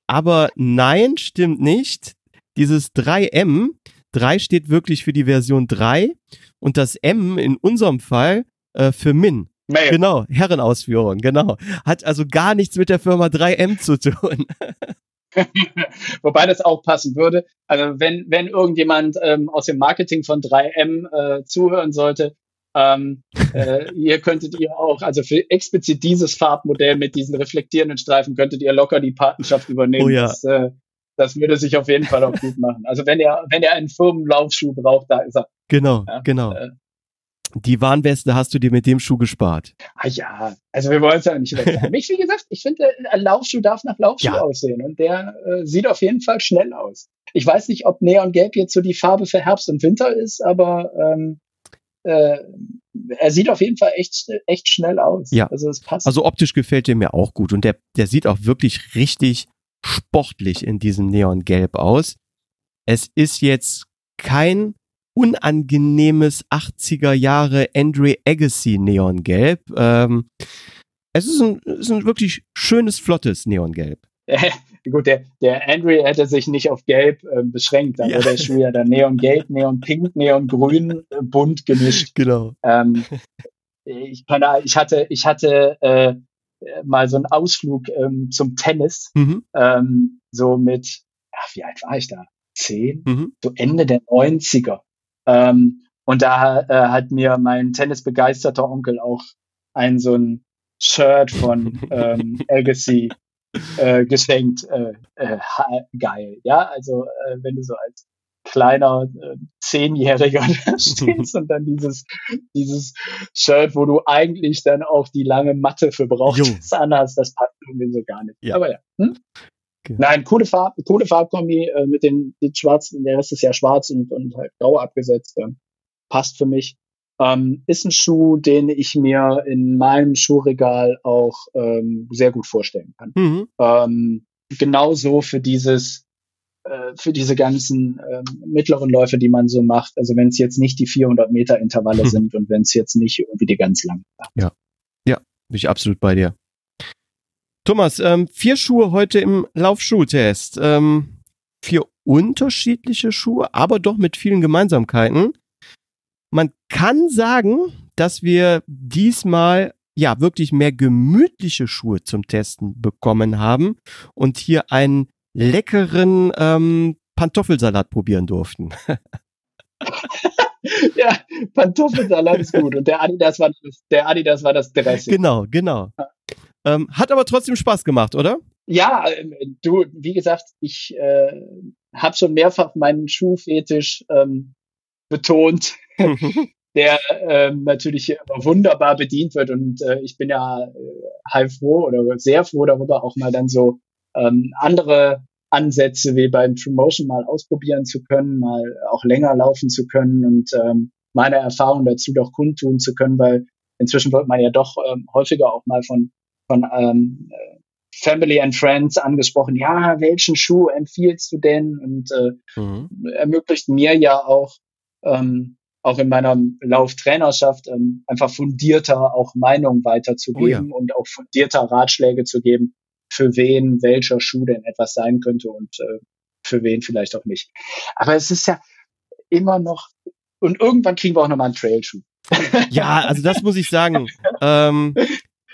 Aber nein, stimmt nicht. Dieses 3M, 3 steht wirklich für die Version 3 und das M in unserem Fall äh, für Min. Mail. Genau, Herrenausführung, genau. Hat also gar nichts mit der Firma 3M zu tun. Wobei das auch passen würde. Also wenn, wenn irgendjemand ähm, aus dem Marketing von 3M äh, zuhören sollte, ähm, äh, ihr könntet ihr auch, also für explizit dieses Farbmodell mit diesen reflektierenden Streifen könntet ihr locker die Patenschaft übernehmen. Oh ja. das, äh, das würde sich auf jeden Fall auch gut machen. Also wenn ihr, wenn ihr einen Firmenlaufschuh braucht, da ist er. Genau, ja, genau. Äh, die Warnweste hast du dir mit dem Schuh gespart. Ah ja, also wir wollen es ja nicht übertreiben. Mich, wie gesagt, ich finde, ein Laufschuh darf nach Laufschuh ja. aussehen und der äh, sieht auf jeden Fall schnell aus. Ich weiß nicht, ob Neongelb jetzt so die Farbe für Herbst und Winter ist, aber ähm, äh, er sieht auf jeden Fall echt, echt schnell aus. Ja. Also es passt. Also optisch gefällt er mir auch gut und der, der sieht auch wirklich richtig sportlich in diesem Neongelb aus. Es ist jetzt kein unangenehmes 80er Jahre Andre Agassi Neongelb. Ähm, es ist ein, ist ein wirklich schönes, flottes Neongelb. Gut, der, der Andre hätte sich nicht auf Gelb äh, beschränkt, da ja. der Schuh ja dann Neon-Gelb, Neon-Pink, Neon-Grün, äh, bunt gemischt. Genau. Ähm, ich, kann, ich hatte, ich hatte äh, mal so einen Ausflug ähm, zum Tennis, mhm. ähm, so mit, ach, wie alt war ich da? Zehn? Mhm. So Ende der 90er. Ähm, und da äh, hat mir mein tennisbegeisterter Onkel auch ein so ein Shirt von ähm, Legacy äh, geschenkt. Äh, äh, geil. Ja, also äh, wenn du so als kleiner äh, Zehnjähriger stehst und dann dieses, dieses Shirt, wo du eigentlich dann auch die lange Matte für brauchst, anhast, das passt irgendwie so gar nicht. Ja. Aber ja. Hm? Okay. Nein, coole Farb, coole Farbkombi äh, mit den, den schwarzen, der Rest ist ja schwarz und, und halt grau abgesetzt. Äh, passt für mich. Ähm, ist ein Schuh, den ich mir in meinem Schuhregal auch ähm, sehr gut vorstellen kann. Mhm. Ähm, genauso für dieses, äh, für diese ganzen äh, mittleren Läufe, die man so macht. Also wenn es jetzt nicht die 400 Meter Intervalle mhm. sind und wenn es jetzt nicht irgendwie die ganz langen. Ja, ja, bin ich absolut bei dir. Thomas, ähm, vier Schuhe heute im Laufschuhtest. Ähm, vier unterschiedliche Schuhe, aber doch mit vielen Gemeinsamkeiten. Man kann sagen, dass wir diesmal ja wirklich mehr gemütliche Schuhe zum Testen bekommen haben und hier einen leckeren ähm, Pantoffelsalat probieren durften. ja, Pantoffelsalat ist gut und der Adidas war das, der Adidas war das Dressing. Genau, genau. Ähm, hat aber trotzdem Spaß gemacht, oder? Ja, ähm, du, wie gesagt, ich äh, habe schon mehrfach meinen Schuhfetisch ähm, betont, der ähm, natürlich wunderbar bedient wird. Und äh, ich bin ja äh, halb froh oder sehr froh darüber, auch mal dann so ähm, andere Ansätze wie beim Promotion mal ausprobieren zu können, mal auch länger laufen zu können und ähm, meine Erfahrung dazu doch kundtun zu können, weil inzwischen wird man ja doch ähm, häufiger auch mal von, von ähm, Family and Friends angesprochen, ja, welchen Schuh empfiehlst du denn? Und äh, mhm. ermöglicht mir ja auch ähm, auch in meiner Lauftrainerschaft ähm, einfach fundierter auch Meinung weiterzugeben oh ja. und auch fundierter Ratschläge zu geben, für wen welcher Schuh denn etwas sein könnte und äh, für wen vielleicht auch nicht. Aber es ist ja immer noch, und irgendwann kriegen wir auch nochmal einen Trailschuh. Ja, also das muss ich sagen. ähm,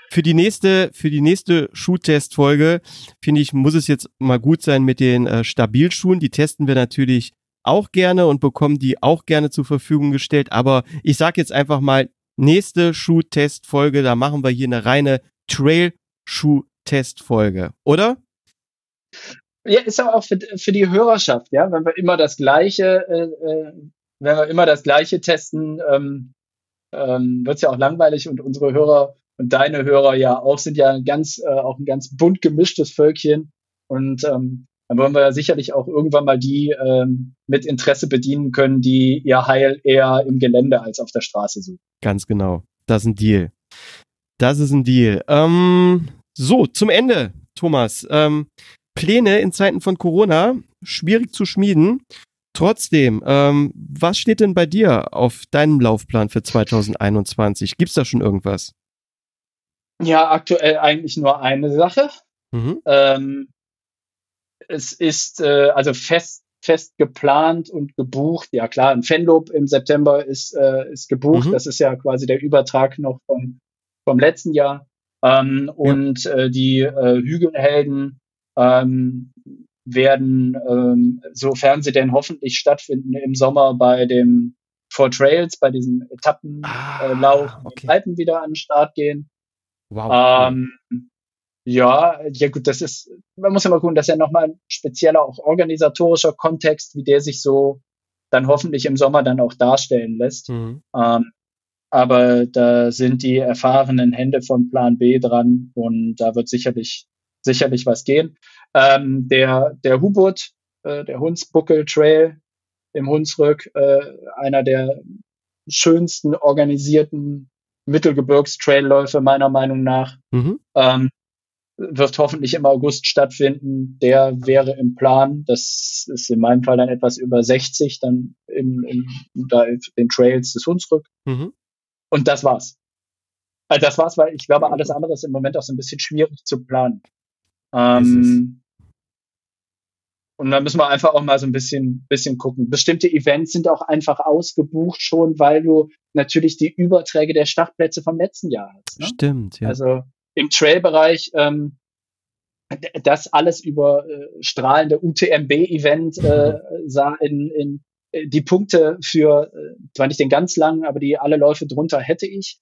für die nächste, für die nächste Schuhtestfolge, finde ich, muss es jetzt mal gut sein mit den äh, Stabilschuhen. Die testen wir natürlich auch gerne und bekommen die auch gerne zur Verfügung gestellt. Aber ich sage jetzt einfach mal, nächste Schuhtestfolge, da machen wir hier eine reine Trail-Schuh-Testfolge, oder? Ja, ist aber auch für, für die Hörerschaft, ja, wenn wir immer das Gleiche, äh, äh wenn wir immer das Gleiche testen, ähm, ähm, wird es ja auch langweilig und unsere Hörer und deine Hörer ja auch sind ja ganz, äh, auch ein ganz bunt gemischtes Völkchen. Und ähm, dann wollen wir ja sicherlich auch irgendwann mal die ähm, mit Interesse bedienen können, die ihr Heil eher im Gelände als auf der Straße suchen. Ganz genau. Das ist ein Deal. Das ist ein Deal. Ähm, so, zum Ende, Thomas. Ähm, Pläne in Zeiten von Corona, schwierig zu schmieden. Trotzdem, ähm, was steht denn bei dir auf deinem Laufplan für 2021? Gibt's da schon irgendwas? Ja, aktuell eigentlich nur eine Sache. Mhm. Ähm, es ist äh, also fest fest geplant und gebucht. Ja klar, ein Fanlob im September ist, äh, ist gebucht. Mhm. Das ist ja quasi der Übertrag noch vom, vom letzten Jahr. Ähm, ja. Und äh, die äh, Hügelhelden ähm, werden, ähm, sofern sie denn hoffentlich stattfinden, im Sommer bei dem Four Trails, bei diesem Etappenlauf, ah, okay. Alpen wieder an den Start gehen. Wow. Ähm, ja, ja gut, das ist, man muss ja mal gucken, das ist ja nochmal ein spezieller, auch organisatorischer Kontext, wie der sich so dann hoffentlich im Sommer dann auch darstellen lässt. Mhm. Ähm, aber da sind die erfahrenen Hände von Plan B dran und da wird sicherlich, sicherlich was gehen. Ähm, der, der Hubert, äh, der Hunsbuckel Trail im Hunsrück, äh, einer der schönsten organisierten Mittelgebirgstrailläufe meiner Meinung nach. Mhm. Ähm, wird hoffentlich im August stattfinden. Der wäre im Plan. Das ist in meinem Fall dann etwas über 60, dann im, im, da den Trails des Hunsrück. Mhm. Und das war's. Also das war's, weil ich glaube, alles andere ist im Moment auch so ein bisschen schwierig zu planen. Ähm, und da müssen wir einfach auch mal so ein bisschen, bisschen gucken. Bestimmte Events sind auch einfach ausgebucht schon, weil du natürlich die Überträge der Startplätze vom letzten Jahr hast. Ne? Stimmt, ja. Also im Trail-Bereich ähm, das alles über äh, strahlende UTMB-Event äh, sah in, in äh, die Punkte für, äh, zwar nicht den ganz langen, aber die alle Läufe drunter hätte ich.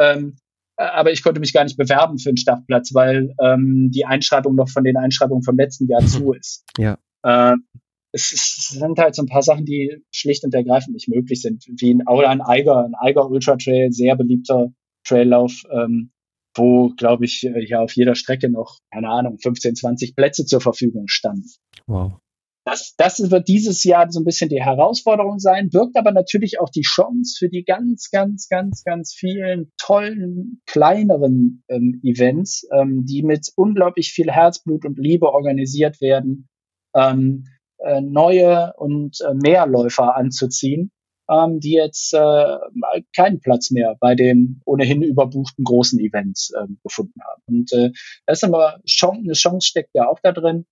Ähm, aber ich konnte mich gar nicht bewerben für einen Startplatz, weil ähm, die Einschreibung noch von den Einschreibungen vom letzten Jahr zu ist. Ja. Ähm, es, es, sind halt so ein paar Sachen, die schlicht und ergreifend nicht möglich sind, wie ein, oder ein Eiger, ein Eiger Ultra Trail, sehr beliebter Traillauf, ähm, wo, glaube ich, äh, ja auf jeder Strecke noch, keine Ahnung, 15, 20 Plätze zur Verfügung standen. Wow. Das, das wird dieses Jahr so ein bisschen die Herausforderung sein, birgt aber natürlich auch die Chance für die ganz, ganz, ganz, ganz vielen tollen, kleineren ähm, Events, ähm, die mit unglaublich viel Herzblut und Liebe organisiert werden, ähm, äh, neue und äh, mehr Läufer anzuziehen ähm, die jetzt äh, keinen Platz mehr bei den ohnehin überbuchten großen Events äh, gefunden haben. Und äh, das ist aber Chance, eine Chance steckt ja auch da drin.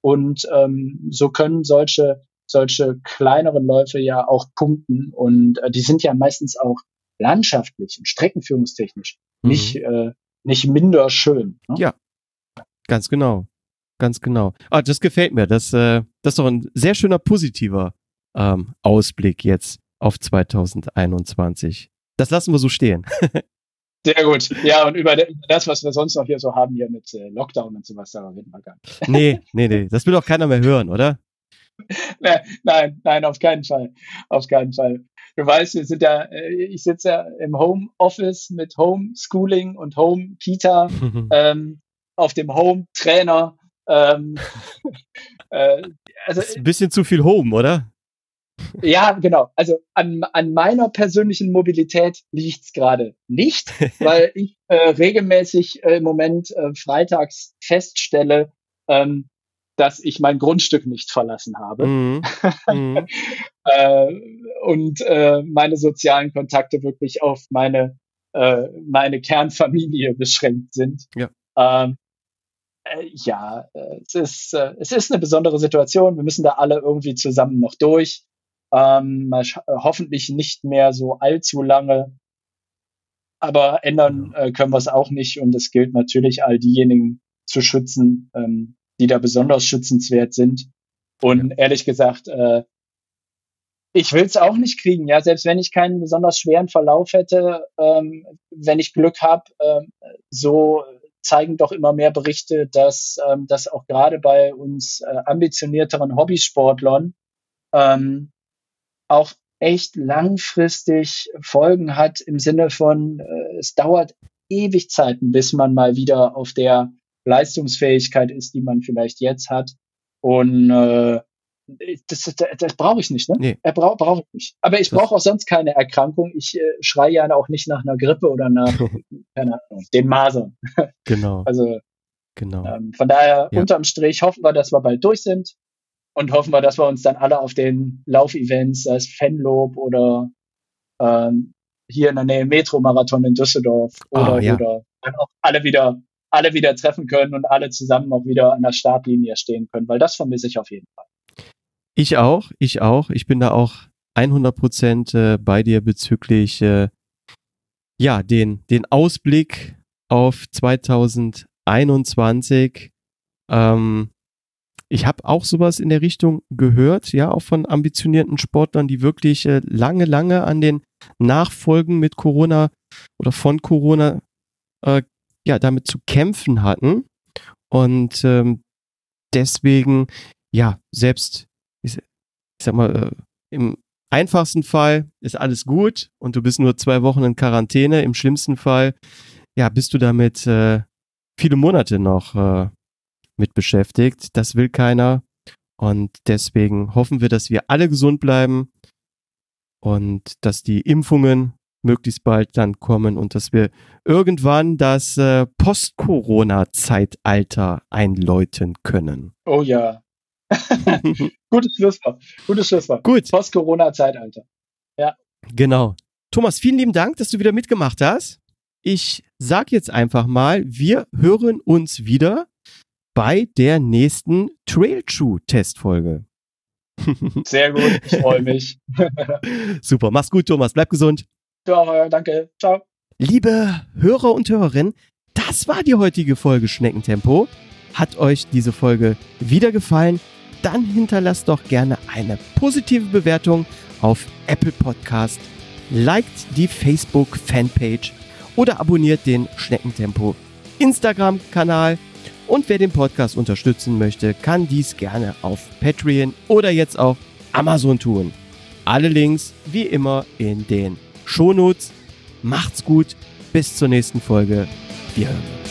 Und ähm, so können solche solche kleineren Läufe ja auch punkten und äh, die sind ja meistens auch landschaftlich und streckenführungstechnisch mhm. nicht äh, nicht minder schön. Ne? Ja, ganz genau, ganz genau. Ah, das gefällt mir. Das äh, das ist doch ein sehr schöner positiver ähm, Ausblick jetzt auf 2021. Das lassen wir so stehen. Sehr gut. Ja, und über das, was wir sonst noch hier so haben, hier mit äh, Lockdown und sowas, da reden wir gar nicht. Nee, nee, nee. Das will doch keiner mehr hören, oder? Nein, nein, auf keinen Fall. Auf keinen Fall. Du weißt, wir sind ja, äh, ich sitze ja im Homeoffice mit Homeschooling und Home Kita, ähm, auf dem Home Trainer. Ähm, äh, also, das ist ein bisschen zu viel Home, oder? Ja, genau. Also an, an meiner persönlichen Mobilität liegt's gerade nicht, weil ich äh, regelmäßig äh, im Moment äh, freitags feststelle, ähm, dass ich mein Grundstück nicht verlassen habe mhm. Mhm. äh, und äh, meine sozialen Kontakte wirklich auf meine äh, meine Kernfamilie beschränkt sind. Ja. Ähm, äh, ja, äh, es ist äh, es ist eine besondere Situation. Wir müssen da alle irgendwie zusammen noch durch. Ähm, hoffentlich nicht mehr so allzu lange. Aber ändern äh, können wir es auch nicht. Und es gilt natürlich, all diejenigen zu schützen, ähm, die da besonders schützenswert sind. Und ehrlich gesagt, äh, ich will es auch nicht kriegen, ja, selbst wenn ich keinen besonders schweren Verlauf hätte, ähm, wenn ich Glück habe, ähm, so zeigen doch immer mehr Berichte, dass, ähm, dass auch gerade bei uns äh, ambitionierteren Hobbysportlern ähm, auch echt langfristig Folgen hat im Sinne von, äh, es dauert ewig Zeiten, bis man mal wieder auf der Leistungsfähigkeit ist, die man vielleicht jetzt hat. Und äh, das, das, das brauche ich nicht, ne? Nee. Er braucht brauche ich nicht. Aber ich brauche auch sonst keine Erkrankung. Ich äh, schreie ja auch nicht nach einer Grippe oder nach, keine Ahnung, den Masern. Genau. Also genau. Ähm, von daher, ja. unterm Strich hoffen wir, dass wir bald durch sind und hoffen wir, dass wir uns dann alle auf den Laufevents, sei es Fanlob oder ähm, hier in der Nähe Metro-Marathon in Düsseldorf oder, oh, ja. oder dann auch alle wieder, alle wieder treffen können und alle zusammen auch wieder an der Startlinie stehen können, weil das vermisse ich auf jeden Fall. Ich auch, ich auch. Ich bin da auch 100 Prozent äh, bei dir bezüglich, äh, ja, den, den Ausblick auf 2021. Ähm, ich habe auch sowas in der Richtung gehört, ja, auch von ambitionierten Sportlern, die wirklich äh, lange, lange an den Nachfolgen mit Corona oder von Corona äh, ja damit zu kämpfen hatten. Und ähm, deswegen, ja, selbst, ich, sag mal, äh, im einfachsten Fall ist alles gut und du bist nur zwei Wochen in Quarantäne. Im schlimmsten Fall, ja, bist du damit äh, viele Monate noch äh, mit beschäftigt. Das will keiner. Und deswegen hoffen wir, dass wir alle gesund bleiben und dass die Impfungen möglichst bald dann kommen und dass wir irgendwann das äh, Post-Corona-Zeitalter einläuten können. Oh ja. Gutes Schlusswort. Gutes Schlusswort. Gut. Post-Corona-Zeitalter. Ja. Genau. Thomas, vielen lieben Dank, dass du wieder mitgemacht hast. Ich sag jetzt einfach mal, wir hören uns wieder bei der nächsten Trail True Testfolge. Sehr gut, ich freue mich. Super, mach's gut, Thomas, bleib gesund. Ja, danke. Ciao. Liebe Hörer und Hörerinnen, das war die heutige Folge Schneckentempo. Hat euch diese Folge wieder gefallen? Dann hinterlasst doch gerne eine positive Bewertung auf Apple Podcast, liked die Facebook Fanpage oder abonniert den Schneckentempo Instagram-Kanal und wer den Podcast unterstützen möchte, kann dies gerne auf Patreon oder jetzt auch Amazon tun. Alle Links wie immer in den Shownotes. Macht's gut, bis zur nächsten Folge. Wir hören uns.